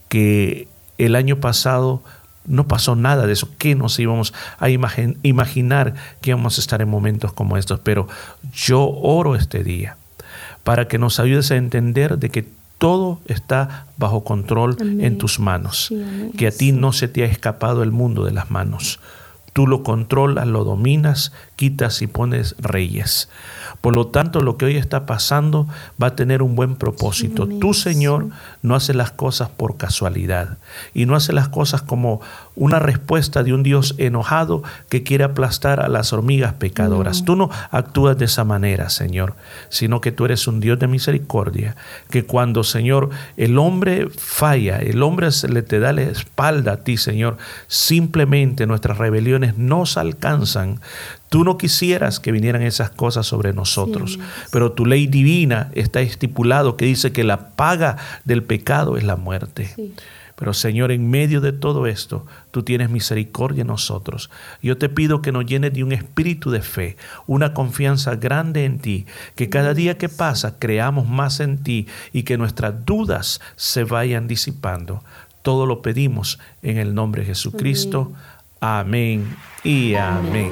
S14: que el año pasado no pasó nada de eso. ¿Qué nos íbamos a imaginar que íbamos a estar en momentos como estos? Pero yo oro este día para que nos ayudes a entender de que todo está bajo control en tus manos, que a ti no se te ha escapado el mundo de las manos. Tú lo controlas, lo dominas, quitas y pones reyes. Por lo tanto, lo que hoy está pasando va a tener un buen propósito. Tú, Señor, no haces las cosas por casualidad y no haces las cosas como una respuesta de un Dios enojado que quiere aplastar a las hormigas pecadoras. Tú no actúas de esa manera, Señor, sino que tú eres un Dios de misericordia, que cuando, Señor, el hombre falla, el hombre se le te da la espalda a ti, Señor, simplemente nuestras rebeliones nos alcanzan. Tú no quisieras que vinieran esas cosas sobre nosotros, pero tu ley divina está estipulado que dice que la paga del pecado es la muerte. Pero Señor, en medio de todo esto, tú tienes misericordia en nosotros. Yo te pido que nos llenes de un espíritu de fe, una confianza grande en ti, que cada día que pasa creamos más en ti y que nuestras dudas se vayan disipando. Todo lo pedimos en el nombre de Jesucristo. Amén y amén.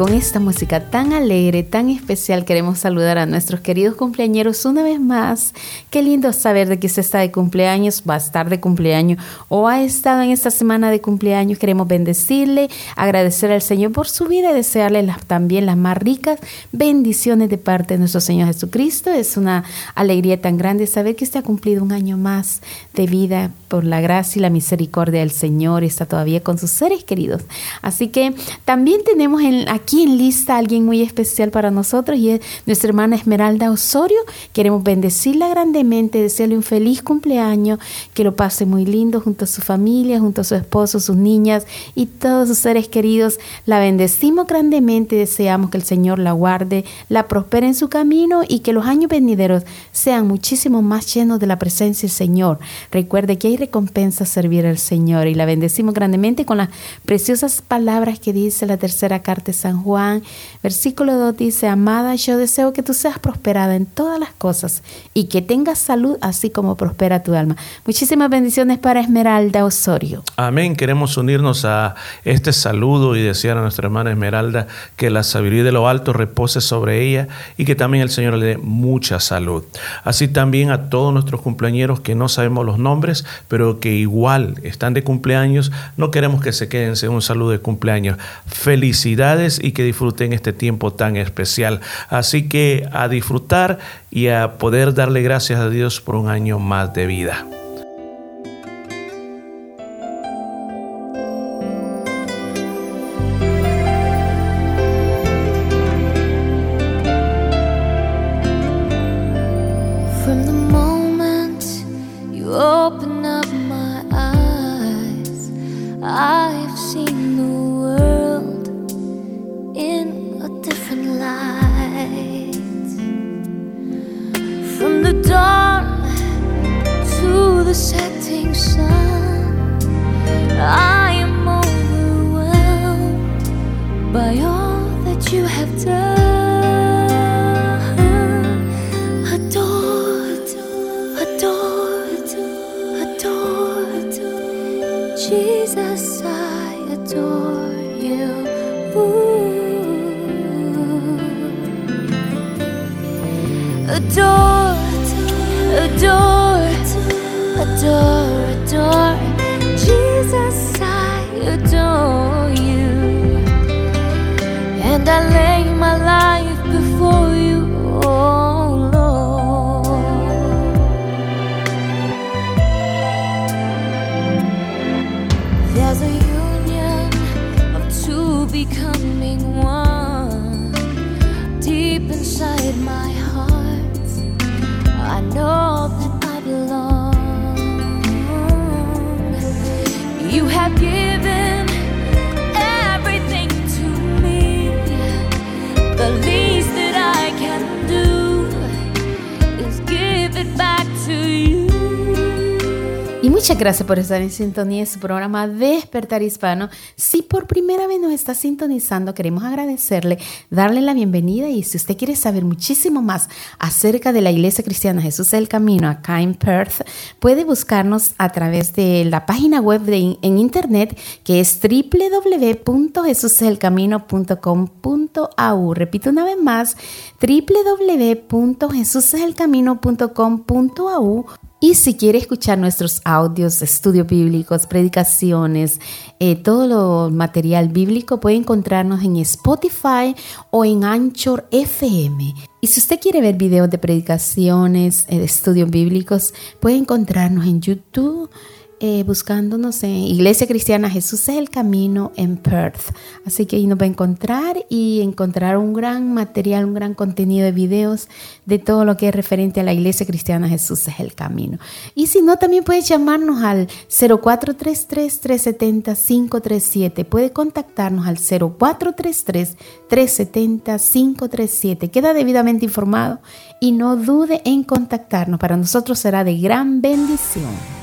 S15: Con
S3: esta música tan alegre, tan especial, queremos saludar a nuestros queridos cumpleañeros una vez más. Qué lindo saber de que se está de cumpleaños, va a estar de cumpleaños o ha estado en esta semana de cumpleaños. Queremos bendecirle, agradecer al Señor por su vida y desearle también las más ricas bendiciones de parte de nuestro Señor Jesucristo. Es una alegría tan grande saber que usted ha cumplido un año más de vida por la gracia y la misericordia del Señor. Está todavía con sus seres queridos. Así que también tenemos en, aquí en lista alguien muy especial para nosotros y es nuestra hermana Esmeralda Osorio. Queremos bendecirla grandemente, desearle un feliz cumpleaños, que lo pase muy lindo junto a su familia, junto a su esposo, sus niñas y todos sus seres queridos. La bendecimos grandemente, deseamos que el Señor la guarde, la prospere en su camino y que los años venideros sean muchísimo más llenos de la presencia del Señor. Recuerde que hay recompensa servir al Señor y la bendecimos grandemente con las preciosas palabras que dice la tercera carta de San Juan. Versículo 2 dice, amada, yo deseo que tú seas prosperada en todas las cosas y que tengas salud así como prospera tu alma. Muchísimas bendiciones para Esmeralda Osorio.
S2: Amén. Queremos unirnos a este saludo y desear a nuestra hermana Esmeralda que la sabiduría de lo alto repose sobre ella y que también el Señor le dé mucha salud. Así también a todos nuestros cumpleañeros que no sabemos los nombres, pero que igual están de cumpleaños, no queremos que se queden sin un saludo de cumpleaños. Felicidades y que disfruten este tiempo tan especial. Así que a disfrutar y a poder darle gracias a Dios por un año más de vida.
S12: Jesus, I adore you. Adored, adored, adore, adore. Jesus, I adore you. And I lay
S3: muchas gracias por estar en sintonía de su programa Despertar Hispano. Si por primera vez nos está sintonizando, queremos agradecerle, darle la bienvenida y si usted quiere saber muchísimo más acerca de la Iglesia Cristiana Jesús del Camino acá en Perth, puede buscarnos a través de la página web de, en internet que es www.jesuselcamino.com.au. Repito una vez más, www.jesuselcamino.com.au y si quiere escuchar nuestros audios, estudios bíblicos, predicaciones, eh, todo lo material bíblico, puede encontrarnos en Spotify o en Anchor FM. Y si usted quiere ver videos de predicaciones, eh, estudios bíblicos, puede encontrarnos en YouTube. Eh, buscándonos en Iglesia Cristiana Jesús es el Camino en Perth. Así que ahí nos va a encontrar y encontrar un gran material, un gran contenido de videos de todo lo que es referente a la Iglesia Cristiana Jesús es el Camino. Y si no, también puede llamarnos al 0433-370-537. Puede contactarnos al 0433-370-537. Queda debidamente informado y no dude en contactarnos. Para nosotros será de gran bendición.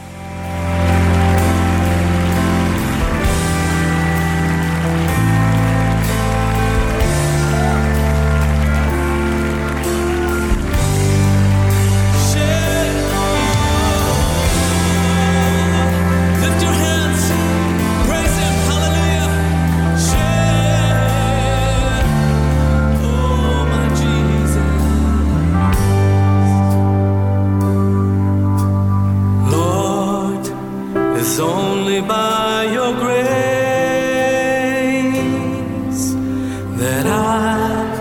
S16: that I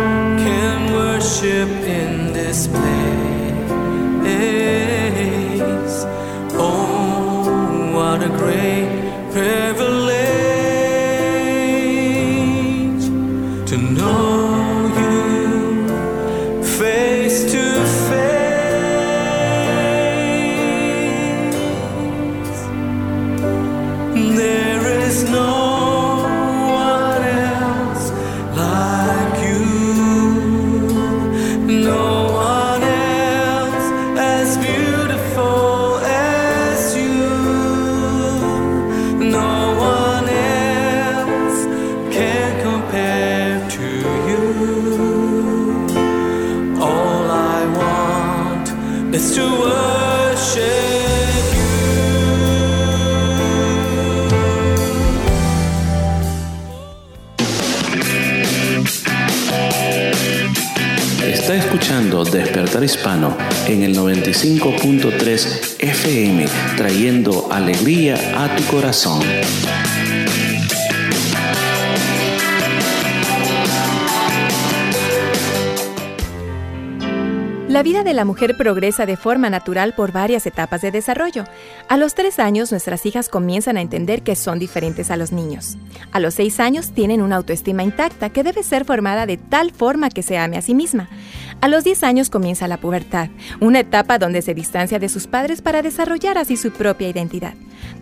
S16: can worship in
S17: this place. Oh, what a great privilege!
S2: En el 95.3 FM, trayendo alegría a tu corazón.
S18: La vida de la mujer progresa de forma natural por varias etapas de desarrollo. A los tres años, nuestras hijas comienzan a entender que son diferentes a los niños. A los seis años, tienen una autoestima intacta que debe ser formada de tal forma que se ame a sí misma. A los 10 años comienza la pubertad, una etapa donde se distancia de sus padres para desarrollar así su propia identidad.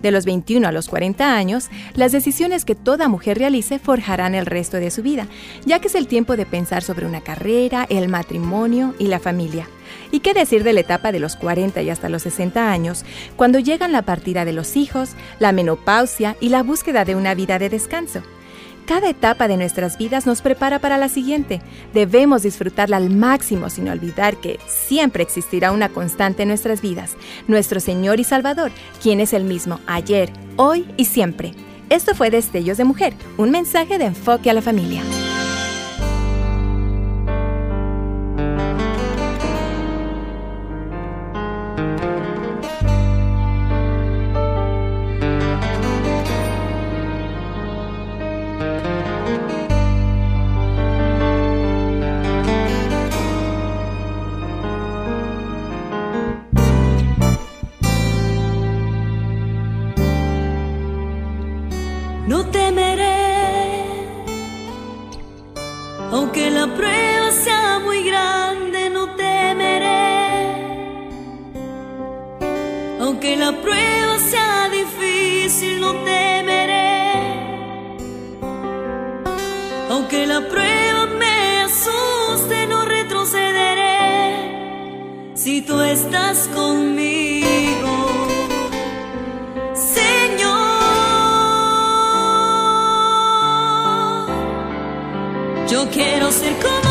S18: De los 21 a los 40 años, las decisiones que toda mujer realice forjarán el resto de su vida, ya que es el tiempo de pensar sobre una carrera, el matrimonio y la familia. ¿Y qué decir de la etapa de los 40 y hasta los 60 años, cuando llegan la partida de los hijos, la menopausia y la búsqueda de una vida de descanso? Cada etapa de nuestras vidas nos prepara para la siguiente. Debemos disfrutarla al máximo sin olvidar que siempre existirá una constante en nuestras vidas, nuestro Señor y Salvador, quien es el mismo ayer, hoy y siempre. Esto fue Destellos de Mujer, un mensaje de enfoque a la familia.
S19: La prueba sea difícil, no temeré, aunque la prueba me asuste, no retrocederé, si tú estás conmigo. Señor, yo quiero ser como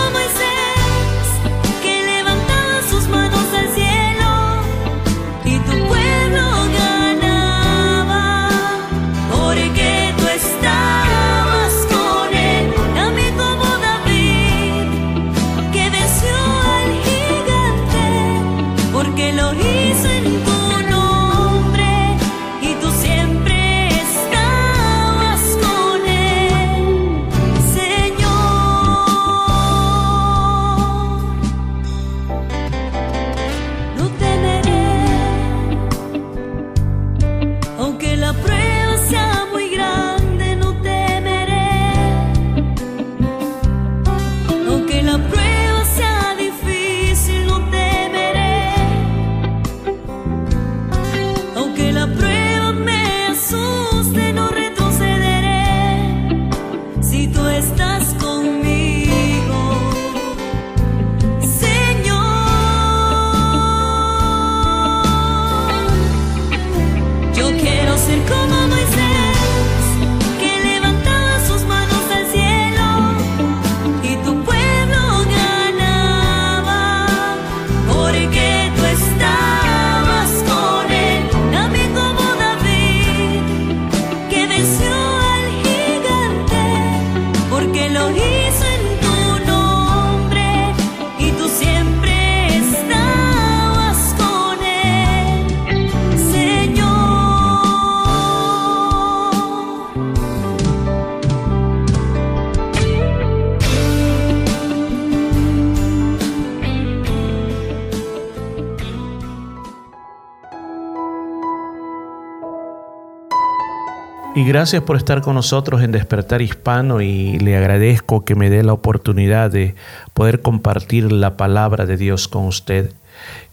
S2: Gracias por estar con nosotros en Despertar Hispano y le agradezco que me dé la oportunidad de poder compartir la palabra de Dios con usted.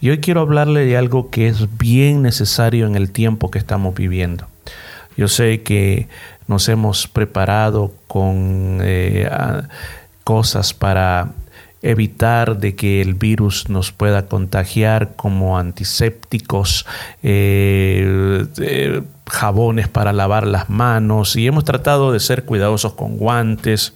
S2: Y hoy quiero hablarle de algo que es bien necesario en el tiempo que estamos viviendo. Yo sé que nos hemos preparado con eh, cosas para evitar de que el virus nos pueda contagiar como antisépticos, eh, eh, jabones para lavar las manos y hemos tratado de ser cuidadosos con guantes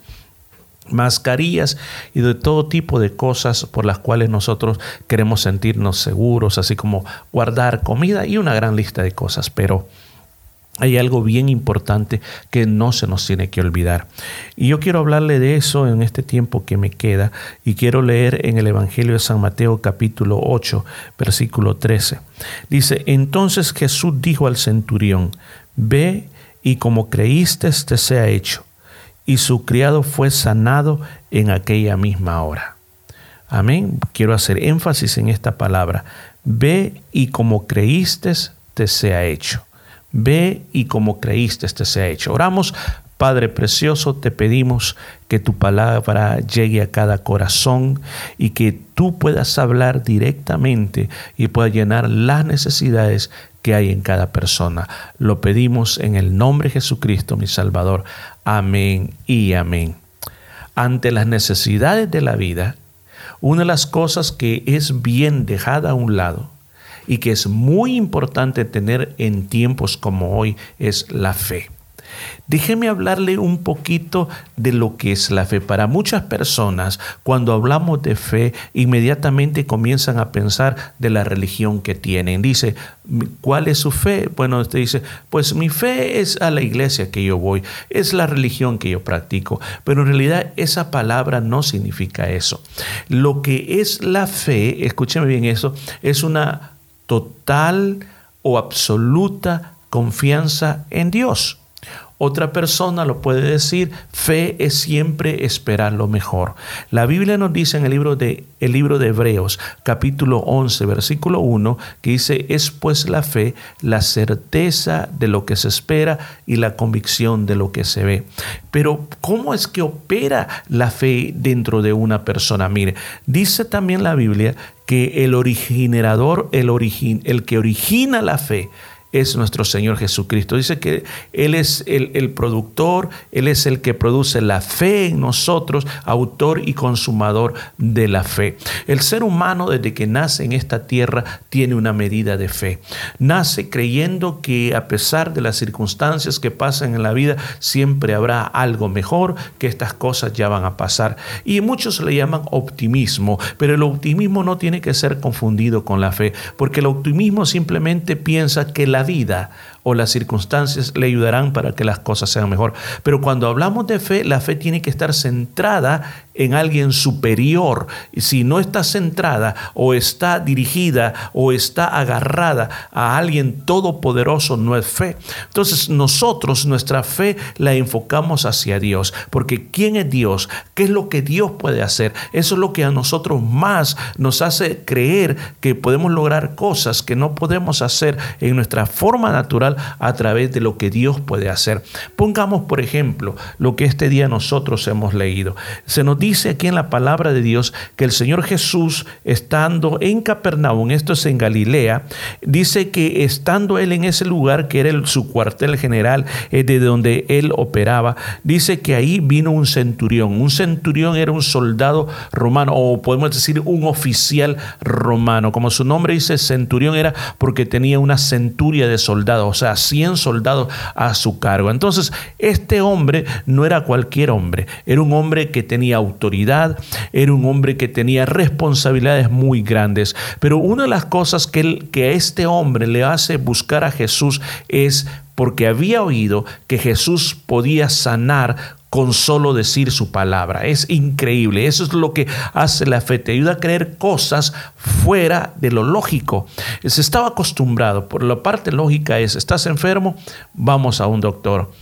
S2: mascarillas y de todo tipo de cosas por las cuales nosotros queremos sentirnos seguros, así como guardar comida y una gran lista de cosas, pero hay algo bien importante que no se nos tiene que olvidar. Y yo quiero hablarle de eso en este tiempo que me queda y quiero leer en el Evangelio de San Mateo capítulo 8, versículo 13. Dice, entonces Jesús dijo al centurión, ve y como creíste te sea hecho. Y su criado fue sanado en aquella misma hora. Amén. Quiero hacer énfasis en esta palabra. Ve y como creíste te sea hecho. Ve y como creíste te sea hecho. Oramos, Padre Precioso, te pedimos que tu palabra llegue a cada corazón y que tú puedas hablar directamente y puedas llenar las necesidades que hay en cada persona. Lo pedimos en el nombre de Jesucristo, mi Salvador. Amén y amén. Ante las necesidades de la vida, una de las cosas que es bien dejada a un lado y que es muy importante tener en tiempos como hoy es la fe. Déjeme hablarle un poquito de lo que es la fe. Para muchas personas, cuando hablamos de fe, inmediatamente comienzan a pensar de la religión que tienen. Dice, ¿cuál es su fe? Bueno, usted dice, pues mi fe es a la iglesia que yo voy, es la religión que yo practico. Pero en realidad esa palabra no significa eso. Lo que es la fe, escúcheme bien eso, es una total o absoluta confianza en Dios. Otra persona lo puede decir, fe es siempre esperar lo mejor. La Biblia nos dice en el libro de, el libro de Hebreos, capítulo 11, versículo 1, que dice, es pues la fe la certeza de lo que se espera y la convicción de lo que se ve. Pero, ¿cómo es que opera la fe dentro de una persona? Mire, dice también la Biblia que el originador, el, origin, el que origina la fe, es nuestro Señor Jesucristo. Dice que Él es el, el, productor, Él es el que produce la fe en nosotros, autor y consumador de la fe. El ser humano desde que nace en esta tierra tiene una medida de fe. Nace creyendo que a pesar de las circunstancias que pasan en la vida, siempre habrá algo mejor, que estas cosas ya van a pasar. Y muchos le llaman optimismo, pero el optimismo no tiene que ser confundido con la fe, porque el optimismo simplemente piensa que la vida o las circunstancias le ayudarán para que las cosas sean mejor. Pero cuando hablamos de fe, la fe tiene que estar centrada en alguien superior. Si no está centrada o está dirigida o está agarrada a alguien todopoderoso, no es fe. Entonces nosotros nuestra fe la enfocamos hacia Dios, porque ¿quién es Dios? ¿Qué es lo que Dios puede hacer? Eso es lo que a nosotros más nos hace creer que podemos lograr cosas que no podemos hacer en nuestra forma natural a través de lo que Dios puede hacer. Pongamos, por ejemplo, lo que este día nosotros hemos leído. Se nos dice aquí en la palabra de Dios que el Señor Jesús, estando en Capernaum, esto es en Galilea, dice que estando él en ese lugar, que era su cuartel general, eh, de donde él operaba, dice que ahí vino un centurión. Un centurión era un soldado romano, o podemos decir un oficial romano. Como su nombre dice, centurión era porque tenía una centuria de soldados, sea, 100 soldados a su cargo. Entonces, este hombre no era cualquier hombre, era un hombre que tenía autoridad, era un hombre que tenía responsabilidades muy grandes. Pero una de las cosas que, que a este hombre le hace buscar a Jesús es porque había oído que Jesús podía sanar con solo decir su palabra. Es increíble. Eso es lo que hace la fe. Te ayuda a creer cosas fuera de lo lógico. Se estaba acostumbrado. Por la parte lógica es, estás enfermo, vamos a un doctor.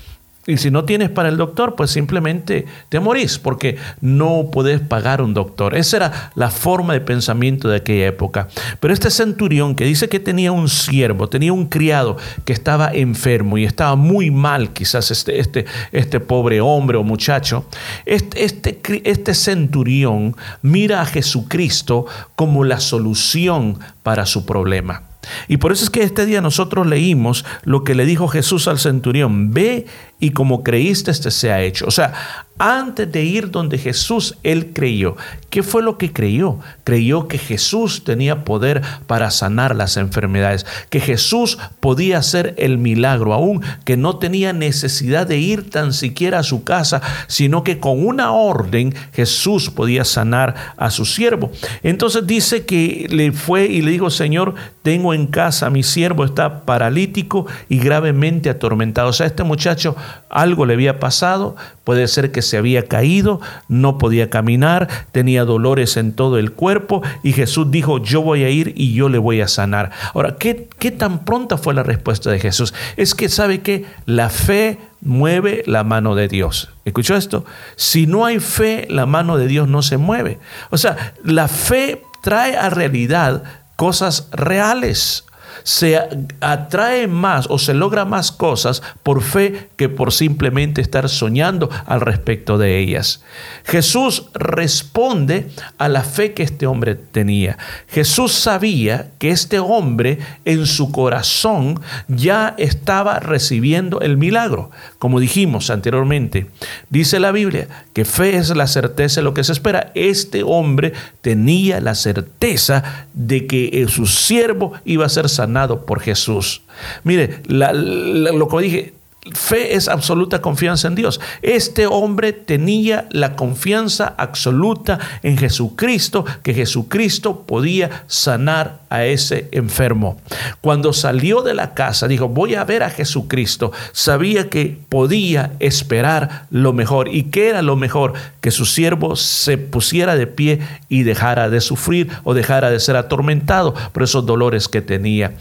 S2: Y si no tienes para el doctor, pues simplemente te morís porque no puedes pagar un doctor. Esa era la forma de pensamiento de aquella época. Pero este centurión que dice que tenía un siervo, tenía un criado que estaba enfermo y estaba muy mal, quizás este, este, este pobre hombre o muchacho, este, este, este centurión mira a Jesucristo como la solución para su problema. Y por eso es que este día nosotros leímos lo que le dijo Jesús al centurión, ve y como creíste, este se ha hecho. O sea, antes de ir donde Jesús, él creyó. ¿Qué fue lo que creyó? Creyó que Jesús tenía poder para sanar las enfermedades, que Jesús podía hacer el milagro, aún que no tenía necesidad de ir tan siquiera a su casa, sino que con una orden Jesús podía sanar a su siervo. Entonces dice que le fue y le dijo, Señor, tengo en casa, mi siervo está paralítico y gravemente atormentado. O sea, este muchacho algo le había pasado, puede ser que se había caído, no podía caminar, tenía dolores en todo el cuerpo y Jesús dijo, yo voy a ir y yo le voy a sanar. Ahora, ¿qué, qué tan pronta fue la respuesta de Jesús? Es que sabe que la fe mueve la mano de Dios. ¿Escuchó esto? Si no hay fe, la mano de Dios no se mueve. O sea, la fe trae a realidad cosas reales se atrae más o se logra más cosas por fe que por simplemente estar soñando al respecto de ellas. Jesús responde a la fe que este hombre tenía. Jesús sabía que este hombre en su corazón ya estaba recibiendo el milagro. Como dijimos anteriormente, dice la Biblia que fe es la certeza de lo que se espera. Este hombre tenía la certeza de que su siervo iba a ser sanado por Jesús. Mire, lo que dije, Fe es absoluta confianza en Dios. Este hombre tenía la confianza absoluta en Jesucristo, que Jesucristo podía sanar a ese enfermo. Cuando salió de la casa, dijo, voy a ver a Jesucristo. Sabía que podía esperar lo mejor. ¿Y qué era lo mejor? Que su siervo se pusiera de pie y dejara de sufrir o dejara de ser atormentado por esos dolores que tenía.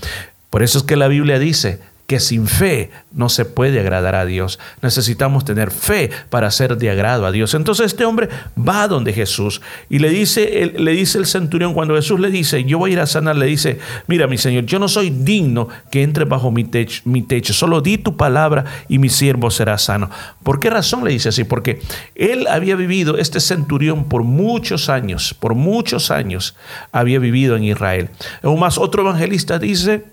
S2: Por eso es que la Biblia dice, que sin fe no se puede agradar a Dios. Necesitamos tener fe para ser de agrado a Dios. Entonces este hombre va donde Jesús y le dice, le dice el centurión, cuando Jesús le dice, yo voy a ir a sanar, le dice, mira mi Señor, yo no soy digno que entre bajo mi techo, mi techo, solo di tu palabra y mi siervo será sano. ¿Por qué razón le dice así? Porque él había vivido, este centurión, por muchos años, por muchos años había vivido en Israel. Aún más, otro evangelista dice,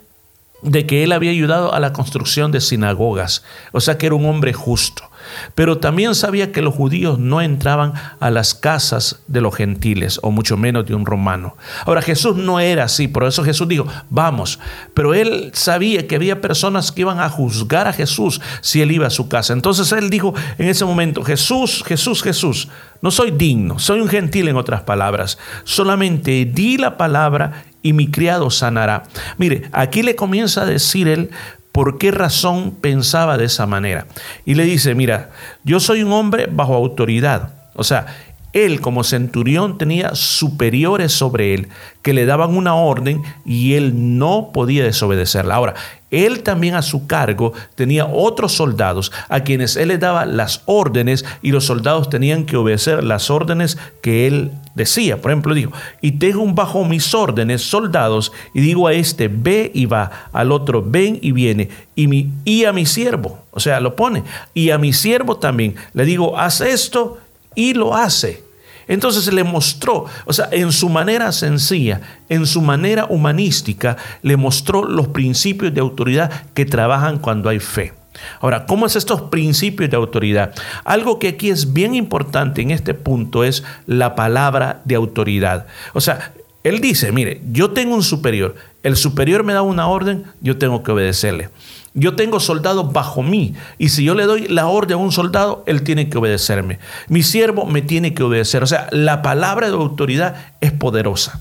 S2: de que él había ayudado a la construcción de sinagogas, o sea que era un hombre justo. Pero también sabía que los judíos no entraban a las casas de los gentiles, o mucho menos de un romano. Ahora Jesús no era así, por eso Jesús dijo, vamos, pero él sabía que había personas que iban a juzgar a Jesús si él iba a su casa. Entonces él dijo en ese momento, Jesús, Jesús, Jesús, no soy digno, soy un gentil en otras palabras, solamente di la palabra y mi criado sanará. Mire, aquí le comienza a decir él por qué razón pensaba de esa manera. Y le dice, mira, yo soy un hombre bajo autoridad. O sea, él como centurión tenía superiores sobre él que le daban una orden y él no podía desobedecerla. Ahora, él también a su cargo tenía otros soldados a quienes él le daba las órdenes y los soldados tenían que obedecer las órdenes que él decía. Por ejemplo, dijo, y tengo bajo mis órdenes soldados y digo a este, ve y va, al otro, ven y viene, y, mi, y a mi siervo, o sea, lo pone, y a mi siervo también, le digo, haz esto y lo hace. Entonces le mostró, o sea, en su manera sencilla, en su manera humanística, le mostró los principios de autoridad que trabajan cuando hay fe. Ahora, ¿cómo es estos principios de autoridad? Algo que aquí es bien importante en este punto es la palabra de autoridad. O sea, él dice, mire, yo tengo un superior, el superior me da una orden, yo tengo que obedecerle. Yo tengo soldados bajo mí y si yo le doy la orden a un soldado, él tiene que obedecerme. Mi siervo me tiene que obedecer. O sea, la palabra de autoridad es poderosa.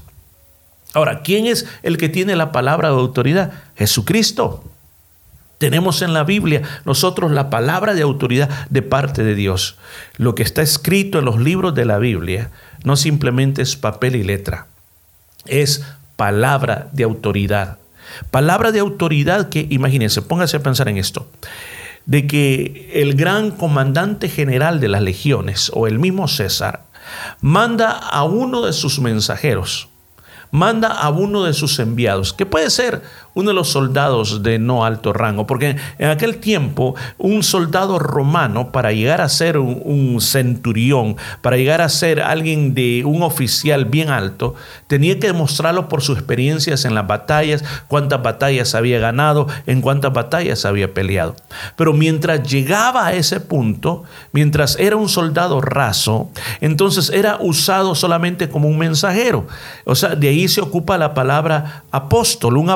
S2: Ahora, ¿quién es el que tiene la palabra de autoridad? Jesucristo. Tenemos en la Biblia nosotros la palabra de autoridad de parte de Dios. Lo que está escrito en los libros de la Biblia no simplemente es papel y letra, es palabra de autoridad. Palabra de autoridad que, imagínense, póngase a pensar en esto. de que el gran comandante general de las legiones o el mismo César manda a uno de sus mensajeros, manda a uno de sus enviados, que puede ser uno de los soldados de no alto rango, porque en aquel tiempo un soldado romano para llegar a ser un, centurión, para llegar a ser alguien de un oficial bien alto, tenía que demostrarlo por sus experiencias en las batallas, cuántas batallas había ganado, en cuántas batallas había peleado. Pero mientras llegaba a ese punto, mientras era un soldado raso, entonces era usado solamente como un mensajero. O sea, de ahí se ocupa la palabra apóstol. Un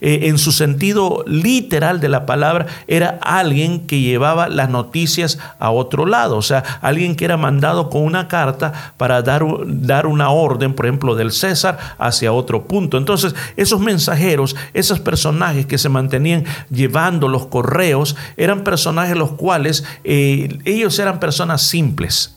S2: eh, en su sentido literal de la palabra, era alguien que llevaba las noticias a otro lado, o sea, alguien que era mandado con una carta para dar, dar una orden, por ejemplo, del César hacia otro punto. Entonces, esos mensajeros, esos personajes que se mantenían llevando los correos, eran personajes los cuales eh, ellos eran personas simples.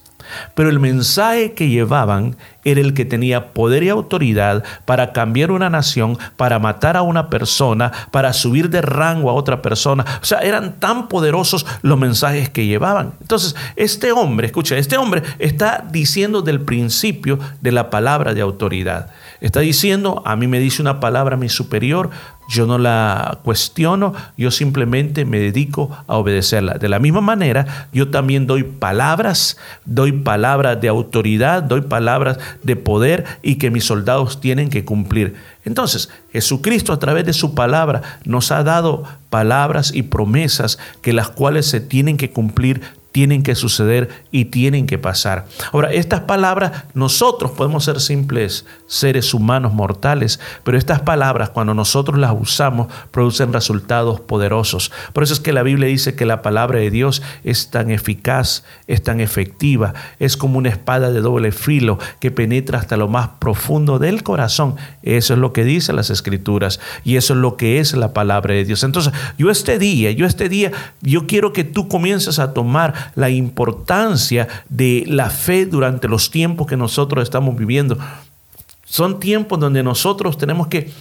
S2: Pero el mensaje que llevaban era el que tenía poder y autoridad para cambiar una nación, para matar a una persona, para subir de rango a otra persona. O sea, eran tan poderosos los mensajes que llevaban. Entonces, este hombre, escucha, este hombre está diciendo del principio de la palabra de autoridad. Está diciendo, a mí me dice una palabra mi superior, yo no la cuestiono, yo simplemente me dedico a obedecerla. De la misma manera, yo también doy palabras, doy palabras de autoridad, doy palabras de poder y que mis soldados tienen que cumplir. Entonces, Jesucristo a través de su palabra nos ha dado palabras y promesas que las cuales se tienen que cumplir tienen que suceder y tienen que pasar. Ahora, estas palabras, nosotros podemos ser simples seres humanos mortales, pero estas palabras, cuando nosotros las usamos, producen resultados poderosos. Por eso es que la Biblia dice que la palabra de Dios es tan eficaz, es tan efectiva, es como una espada de doble filo que penetra hasta lo más profundo del corazón. Eso es lo que dicen las escrituras y eso es lo que es la palabra de Dios. Entonces, yo este día, yo este día, yo quiero que tú comiences a tomar la importancia de la fe durante los tiempos que nosotros estamos viviendo. Son tiempos donde nosotros tenemos que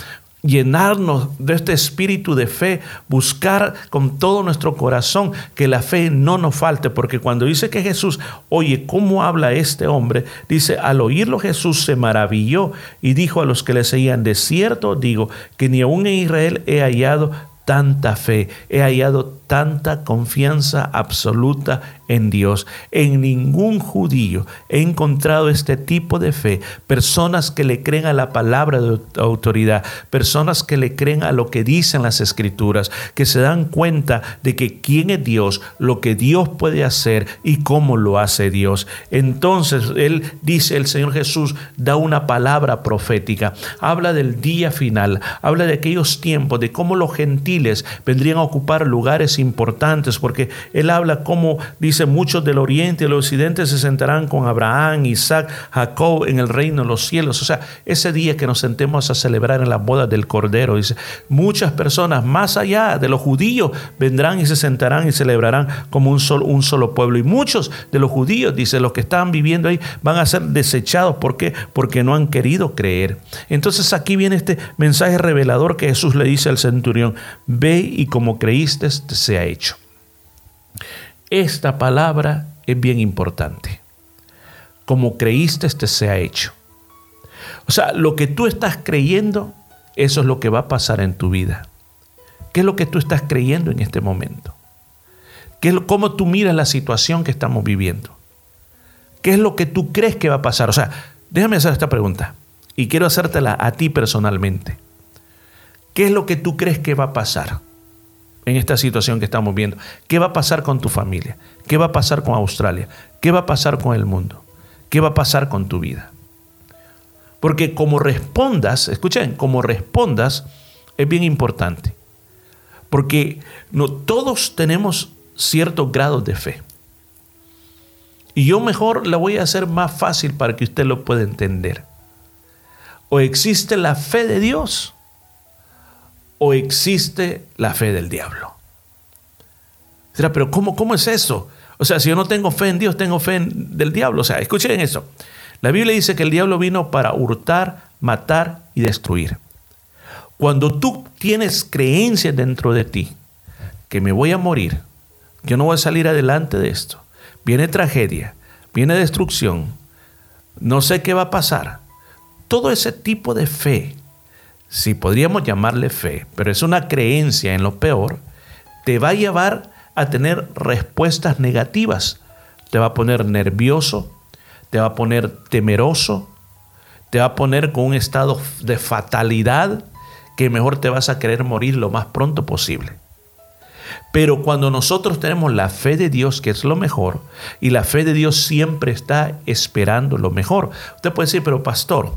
S2: llenarnos de este espíritu de fe, buscar con todo nuestro corazón que la fe no nos falte, porque cuando dice que Jesús, oye, ¿cómo habla este hombre? Dice, al oírlo Jesús se maravilló y dijo a los que le seguían, de cierto digo que ni aún en Israel he hallado tanta fe, he hallado tanta confianza absoluta en Dios. En ningún judío he encontrado este tipo de fe. Personas que le creen a la palabra de autoridad, personas que le creen a lo que dicen las escrituras, que se dan cuenta de que quién es Dios, lo que Dios puede hacer y cómo lo hace Dios. Entonces, Él dice, el Señor Jesús da una palabra profética, habla del día final, habla de aquellos tiempos, de cómo los gentiles vendrían a ocupar lugares importantes, porque Él habla como dice, muchos del oriente y del occidente se sentarán con Abraham, Isaac, Jacob en el reino de los cielos. O sea, ese día que nos sentemos a celebrar en la boda del Cordero, dice, muchas personas más allá de los judíos vendrán y se sentarán y celebrarán como un solo, un solo pueblo. Y muchos de los judíos, dice, los que están viviendo ahí, van a ser desechados. ¿Por qué? Porque no han querido creer. Entonces aquí viene este mensaje revelador que Jesús le dice al centurión, ve y como creíste, te sea hecho. Esta palabra es bien importante. Como creíste, te sea hecho. O sea, lo que tú estás creyendo, eso es lo que va a pasar en tu vida. ¿Qué es lo que tú estás creyendo en este momento? ¿Qué es lo, ¿Cómo tú miras la situación que estamos viviendo? ¿Qué es lo que tú crees que va a pasar? O sea, déjame hacer esta pregunta y quiero hacértela a ti personalmente. ¿Qué es lo que tú crees que va a pasar? en esta situación que estamos viendo. ¿Qué va a pasar con tu familia? ¿Qué va a pasar con Australia? ¿Qué va a pasar con el mundo? ¿Qué va a pasar con tu vida? Porque como respondas, escuchen, como respondas es bien importante. Porque no todos tenemos ciertos grados de fe. Y yo mejor la voy a hacer más fácil para que usted lo pueda entender. O existe la fe de Dios o existe la fe del diablo. Pero ¿cómo, ¿cómo es eso? O sea, si yo no tengo fe en Dios, tengo fe en, del diablo. O sea, escuchen eso. La Biblia dice que el diablo vino para hurtar, matar y destruir. Cuando tú tienes creencias dentro de ti, que me voy a morir, yo no voy a salir adelante de esto. Viene tragedia, viene destrucción, no sé qué va a pasar. Todo ese tipo de fe, si podríamos llamarle fe, pero es una creencia en lo peor, te va a llevar a tener respuestas negativas. Te va a poner nervioso, te va a poner temeroso, te va a poner con un estado de fatalidad que mejor te vas a querer morir lo más pronto posible. Pero cuando nosotros tenemos la fe de Dios, que es lo mejor, y la fe de Dios siempre está esperando lo mejor. Usted puede decir, pero pastor,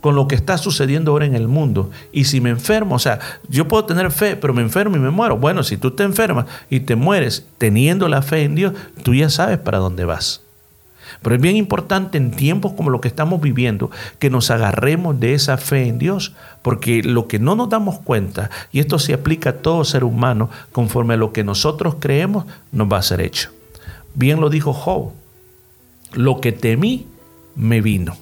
S2: con lo que está sucediendo ahora en el mundo, y si me enfermo, o sea, yo puedo tener fe, pero me enfermo y me muero. Bueno, si tú te enfermas y te mueres teniendo la fe en Dios, tú ya sabes para dónde vas. Pero es bien importante en tiempos como lo que estamos viviendo que nos agarremos de esa fe en Dios, porque lo que no nos damos cuenta, y esto se aplica a todo ser humano, conforme a lo que nosotros creemos, nos va a ser hecho. Bien lo dijo Job, lo que temí me vino.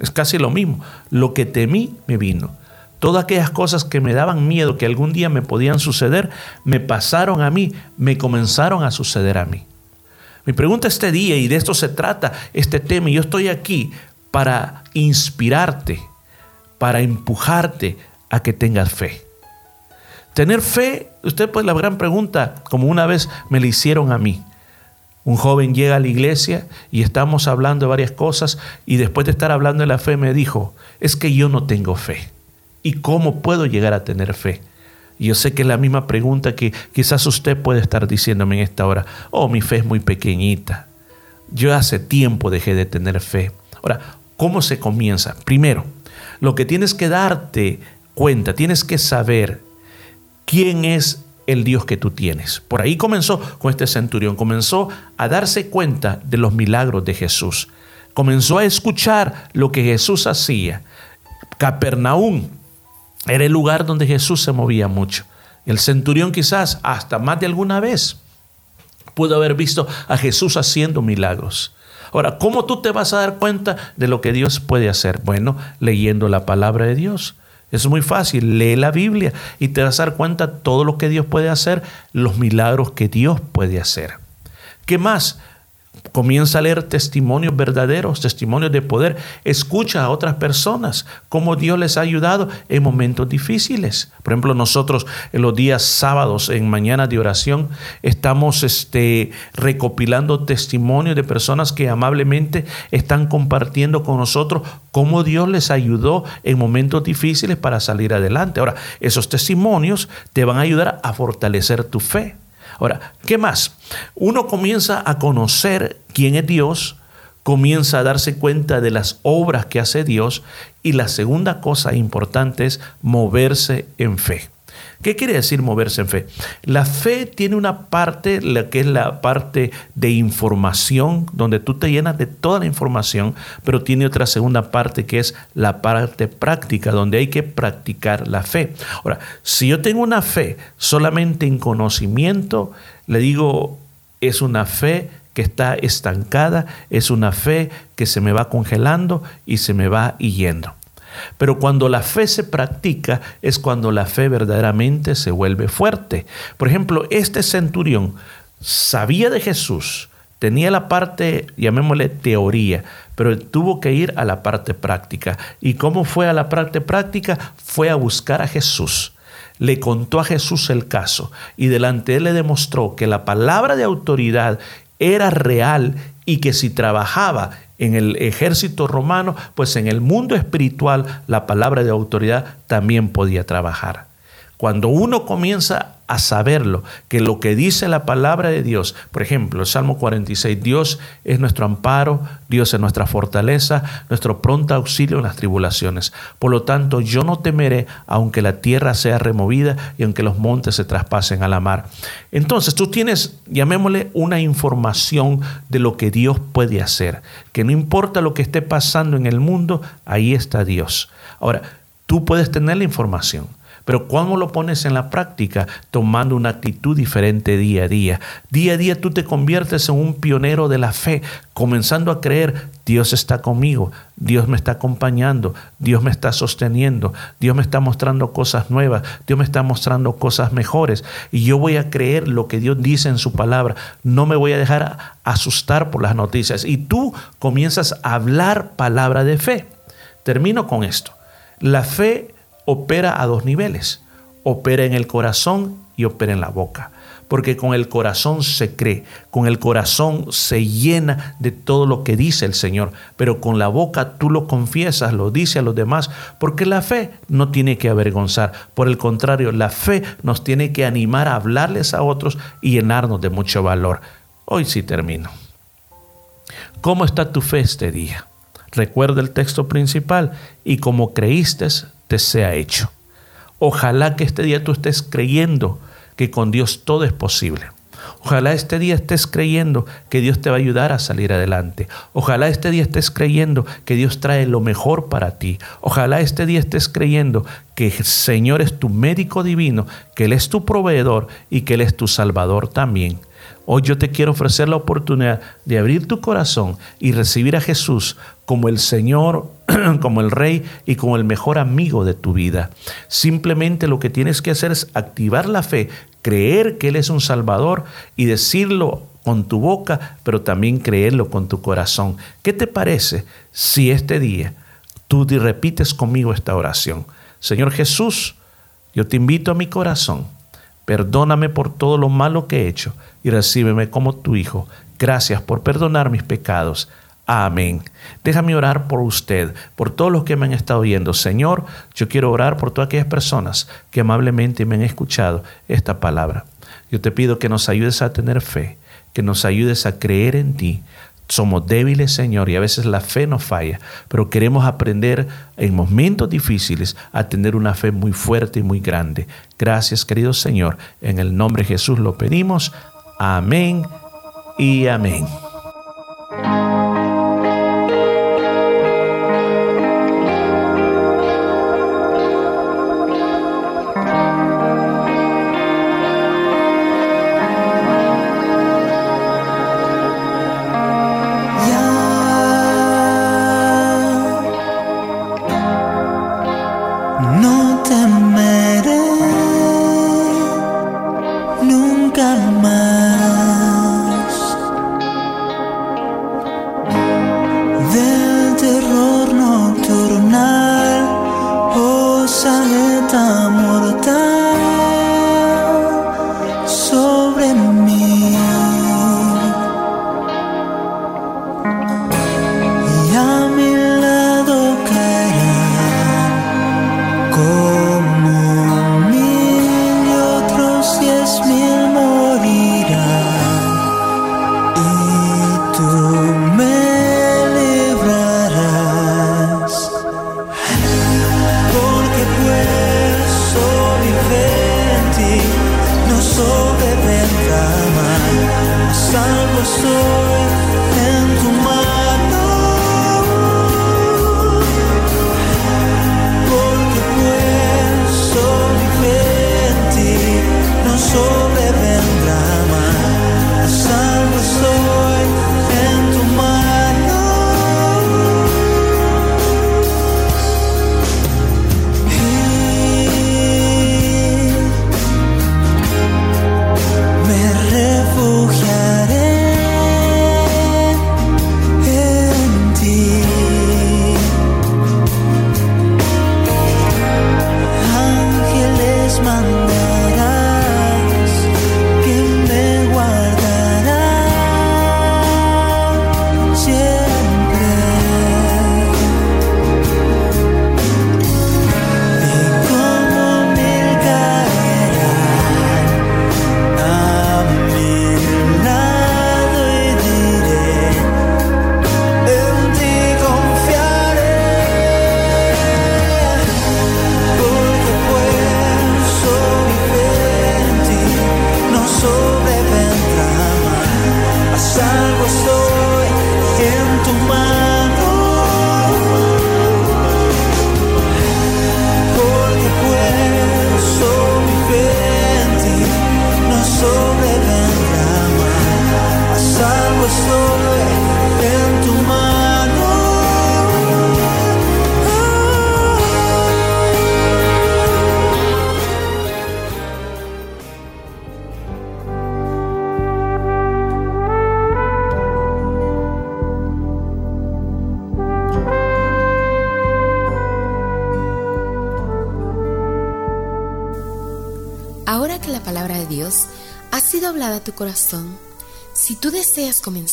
S2: Es casi lo mismo, lo que temí me vino. Todas aquellas cosas que me daban miedo que algún día me podían suceder, me pasaron a mí, me comenzaron a suceder a mí. Mi pregunta este día, y de esto se trata este tema, y yo estoy aquí para inspirarte, para empujarte a que tengas fe. Tener fe, usted pues la gran pregunta, como una vez me la hicieron a mí. Un joven llega a la iglesia y estamos hablando de varias cosas y después de estar hablando de la fe me dijo, es que yo no tengo fe. ¿Y cómo puedo llegar a tener fe? Yo sé que es la misma pregunta que quizás usted puede estar diciéndome en esta hora. Oh, mi fe es muy pequeñita. Yo hace tiempo dejé de tener fe. Ahora, ¿cómo se comienza? Primero, lo que tienes que darte cuenta, tienes que saber quién es el Dios que tú tienes. Por ahí comenzó con este centurión, comenzó a darse cuenta de los milagros de Jesús. Comenzó a escuchar lo que Jesús hacía. Capernaum era el lugar donde Jesús se movía mucho. El centurión quizás hasta más de alguna vez pudo haber visto a Jesús haciendo milagros. Ahora, ¿cómo tú te vas a dar cuenta de lo que Dios puede hacer? Bueno, leyendo la palabra de Dios. Es muy fácil, lee la Biblia y te vas a dar cuenta de todo lo que Dios puede hacer, los milagros que Dios puede hacer. ¿Qué más? Comienza a leer testimonios verdaderos, testimonios de poder. Escucha a otras personas, cómo Dios les ha ayudado en momentos difíciles. Por ejemplo, nosotros en los días sábados, en mañana de oración, estamos este, recopilando testimonios de personas que amablemente están compartiendo con nosotros cómo Dios les ayudó en momentos difíciles para salir adelante. Ahora, esos testimonios te van a ayudar a fortalecer tu fe. Ahora, ¿qué más? Uno comienza a conocer quién es Dios, comienza a darse cuenta de las obras que hace Dios y la segunda cosa importante es moverse en fe. ¿Qué quiere decir moverse en fe? La fe tiene una parte, la que es la parte de información, donde tú te llenas de toda la información, pero tiene otra segunda parte que es la parte práctica, donde hay que practicar la fe. Ahora, si yo tengo una fe solamente en conocimiento, le digo, es una fe que está estancada, es una fe que se me va congelando y se me va yendo. Pero cuando la fe se practica es cuando la fe verdaderamente se vuelve fuerte. Por ejemplo, este centurión sabía de Jesús, tenía la parte, llamémosle teoría, pero tuvo que ir a la parte práctica. ¿Y cómo fue a la parte práctica? Fue a buscar a Jesús. Le contó a Jesús el caso y delante de él le demostró que la palabra de autoridad era real y que si trabajaba en el ejército romano, pues en el mundo espiritual la palabra de autoridad también podía trabajar. Cuando uno comienza a saberlo, que lo que dice la palabra de Dios, por ejemplo, el Salmo 46, Dios es nuestro amparo, Dios es nuestra fortaleza, nuestro pronto auxilio en las tribulaciones. Por lo tanto, yo no temeré aunque la tierra sea removida y aunque los montes se traspasen a la mar. Entonces, tú tienes, llamémosle, una información de lo que Dios puede hacer, que no importa lo que esté pasando en el mundo, ahí está Dios. Ahora, Tú puedes tener la información, pero ¿cómo lo pones en la práctica? Tomando una actitud diferente día a día. Día a día tú te conviertes en un pionero de la fe, comenzando a creer, Dios está conmigo, Dios me está acompañando, Dios me está sosteniendo, Dios me está mostrando cosas nuevas, Dios me está mostrando cosas mejores. Y yo voy a creer lo que Dios dice en su palabra. No me voy a dejar asustar por las noticias. Y tú comienzas a hablar palabra de fe. Termino con esto. La fe opera a dos niveles. Opera en el corazón y opera en la boca. Porque con el corazón se cree, con el corazón se llena de todo lo que dice el Señor, pero con la boca tú lo confiesas, lo dice a los demás, porque la fe no tiene que avergonzar, por el contrario, la fe nos tiene que animar a hablarles a otros y llenarnos de mucho valor. Hoy sí termino. ¿Cómo está tu fe este día? Recuerda el texto principal y como creíste, te sea hecho. Ojalá que este día tú estés creyendo que con Dios todo es posible. Ojalá este día estés creyendo que Dios te va a ayudar a salir adelante. Ojalá este día estés creyendo que Dios trae lo mejor para ti. Ojalá este día estés creyendo que el Señor es tu médico divino, que Él es tu proveedor y que Él es tu salvador también. Hoy yo te quiero ofrecer la oportunidad de abrir tu corazón y recibir a Jesús como el Señor, como el Rey y como el mejor amigo de tu vida. Simplemente lo que tienes que hacer es activar la fe, creer que Él es un Salvador y decirlo con tu boca, pero también creerlo con tu corazón. ¿Qué te parece si este día tú repites conmigo esta oración? Señor Jesús, yo te invito a mi corazón. Perdóname por todo lo malo que he hecho y recíbeme como tu Hijo. Gracias por perdonar mis pecados. Amén. Déjame orar por usted, por todos los que me han estado oyendo. Señor, yo quiero orar por todas aquellas personas que amablemente me han escuchado esta palabra. Yo te pido que nos ayudes a tener fe, que nos ayudes a creer en ti. Somos débiles, Señor, y a veces la fe nos falla, pero queremos aprender en momentos difíciles a tener una fe muy fuerte y muy grande. Gracias, querido Señor. En el nombre de Jesús lo pedimos. Amén y amén.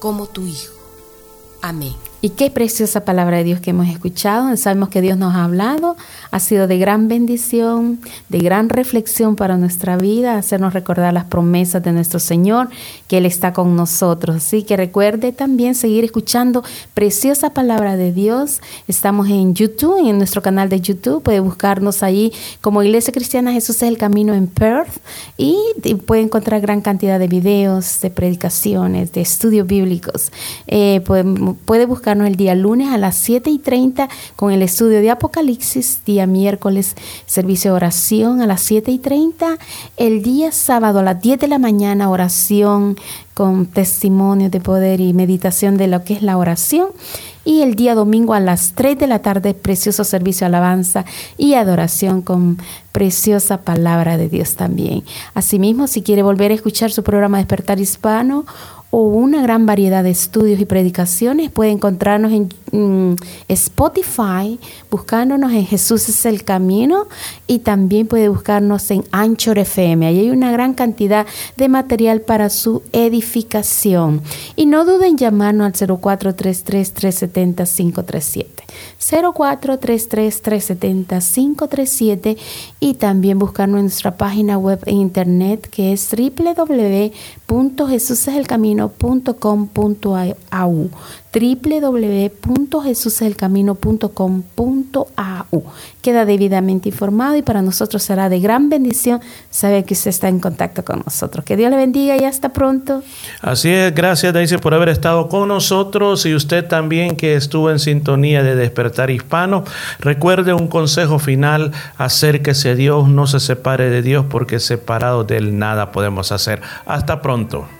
S20: como tu hijo. Amén.
S3: Y qué preciosa palabra de Dios que hemos escuchado. Sabemos que Dios nos ha hablado, ha sido de gran bendición, de gran reflexión para nuestra vida, hacernos recordar las promesas de nuestro Señor, que Él está con nosotros. Así que recuerde también seguir escuchando preciosa palabra de Dios. Estamos en YouTube, en nuestro canal de YouTube. Puede buscarnos ahí como Iglesia Cristiana Jesús es el Camino en Perth y puede encontrar gran cantidad de videos, de predicaciones, de estudios bíblicos. Eh, puede, puede buscar el día lunes a las 7 y 30 con el estudio de Apocalipsis, día miércoles servicio de oración a las 7 y 30, el día sábado a las 10 de la mañana oración con testimonio de poder y meditación de lo que es la oración. Y el día domingo a las 3 de la tarde, precioso servicio alabanza y adoración con preciosa palabra de Dios también. Asimismo, si quiere volver a escuchar su programa Despertar Hispano o una gran variedad de estudios y predicaciones. Puede encontrarnos en Spotify, buscándonos en Jesús es el Camino y también puede buscarnos en Anchor FM. Ahí hay una gran cantidad de material para su edificación. Y no duden en llamarnos al 0433-370-537. 0433-370-537 y también buscarnos en nuestra página web e internet que es www.jesuseselcamino.com.au www.jesuselcamino.com.au. Queda debidamente informado y para nosotros será de gran bendición saber que usted está en contacto con nosotros. Que Dios le bendiga y hasta pronto.
S2: Así es, gracias Daisy por haber estado con nosotros y usted también que estuvo en sintonía de Despertar Hispano. Recuerde un consejo final, acérquese a Dios, no se separe de Dios porque separado de Él nada podemos hacer. Hasta pronto.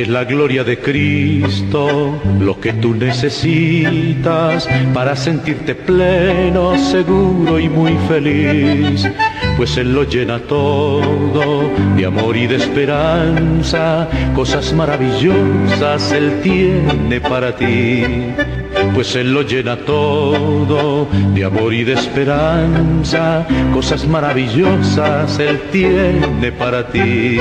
S21: Es la gloria de Cristo lo que tú necesitas para sentirte pleno, seguro y muy feliz. Pues Él lo llena todo de amor y de esperanza, cosas maravillosas Él tiene para ti. Pues Él lo llena todo de amor y de esperanza, cosas maravillosas Él tiene para ti.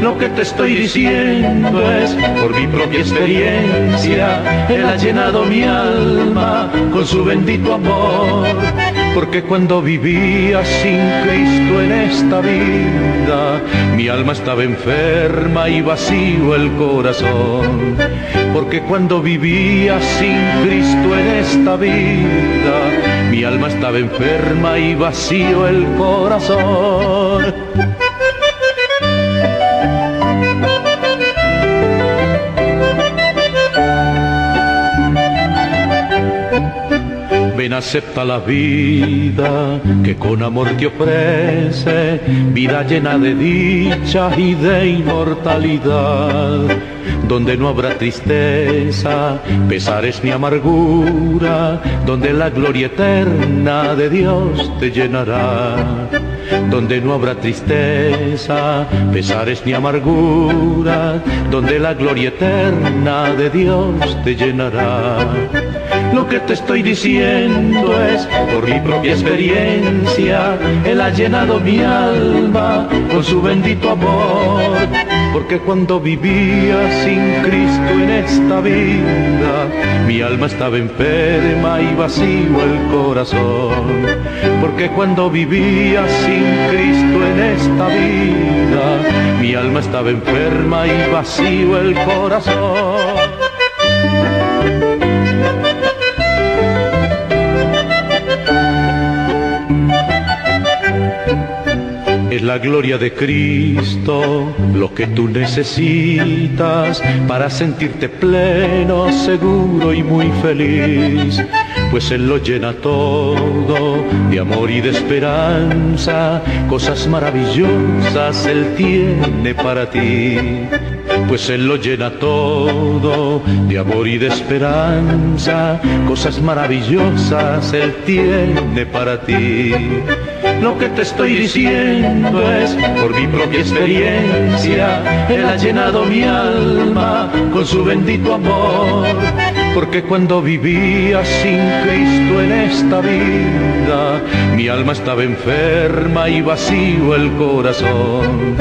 S21: Lo que te estoy diciendo es por mi propia experiencia. Él ha llenado mi alma con su bendito amor. Porque cuando vivía sin Cristo en esta vida, mi alma estaba enferma y vacío el corazón. Porque cuando vivía sin Cristo en esta vida, mi alma estaba enferma y vacío el corazón. Acepta la vida que con amor te ofrece, vida llena de dicha y de inmortalidad, donde no habrá tristeza, pesares ni amargura, donde la gloria eterna de Dios te llenará donde no habrá tristeza, pesares ni amargura, donde la gloria eterna de Dios te llenará Lo que te estoy diciendo es por mi propia experiencia. Él ha llenado mi alma con su bendito amor. Porque cuando vivía sin Cristo en esta vida, mi alma estaba enferma y vacío el corazón. Porque cuando vivía sin Cristo en esta vida, mi alma estaba enferma y vacío el corazón. Es la gloria de Cristo lo que tú necesitas para sentirte pleno, seguro y muy feliz. Pues Él lo llena todo de amor y de esperanza, cosas maravillosas Él tiene para ti. Pues Él lo llena todo de amor y de esperanza, cosas maravillosas Él tiene para ti. Lo que te estoy diciendo es por mi propia experiencia. Él ha llenado mi alma con su bendito amor. Porque cuando vivía sin Cristo en esta vida, mi alma estaba enferma y vacío el corazón.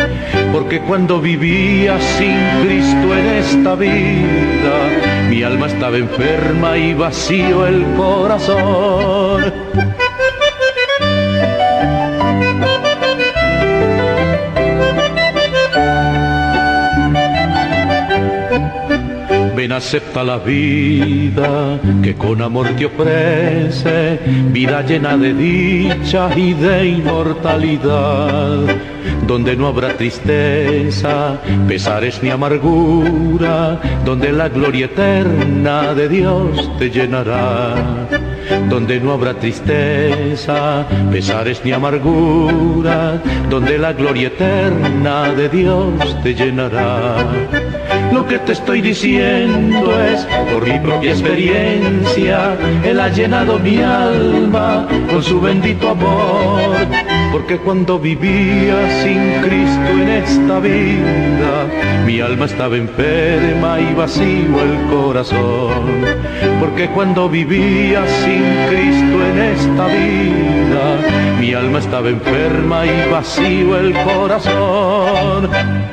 S21: Porque cuando vivía sin Cristo en esta vida, mi alma estaba enferma y vacío el corazón. Acepta la vida que con amor te ofrece, vida llena de dicha y de inmortalidad, donde no habrá tristeza, pesares ni amargura, donde la gloria eterna de Dios te llenará donde no habrá tristeza, pesares ni amargura, donde la gloria eterna de Dios te llenará. Lo que te estoy diciendo es por mi propia experiencia, Él ha llenado mi alma con su bendito amor, porque cuando vivía sin Cristo en esta vida, mi alma estaba enferma y vacío el corazón, porque cuando vivía sin Cristo en esta vida, mi alma estaba enferma y vacío el corazón.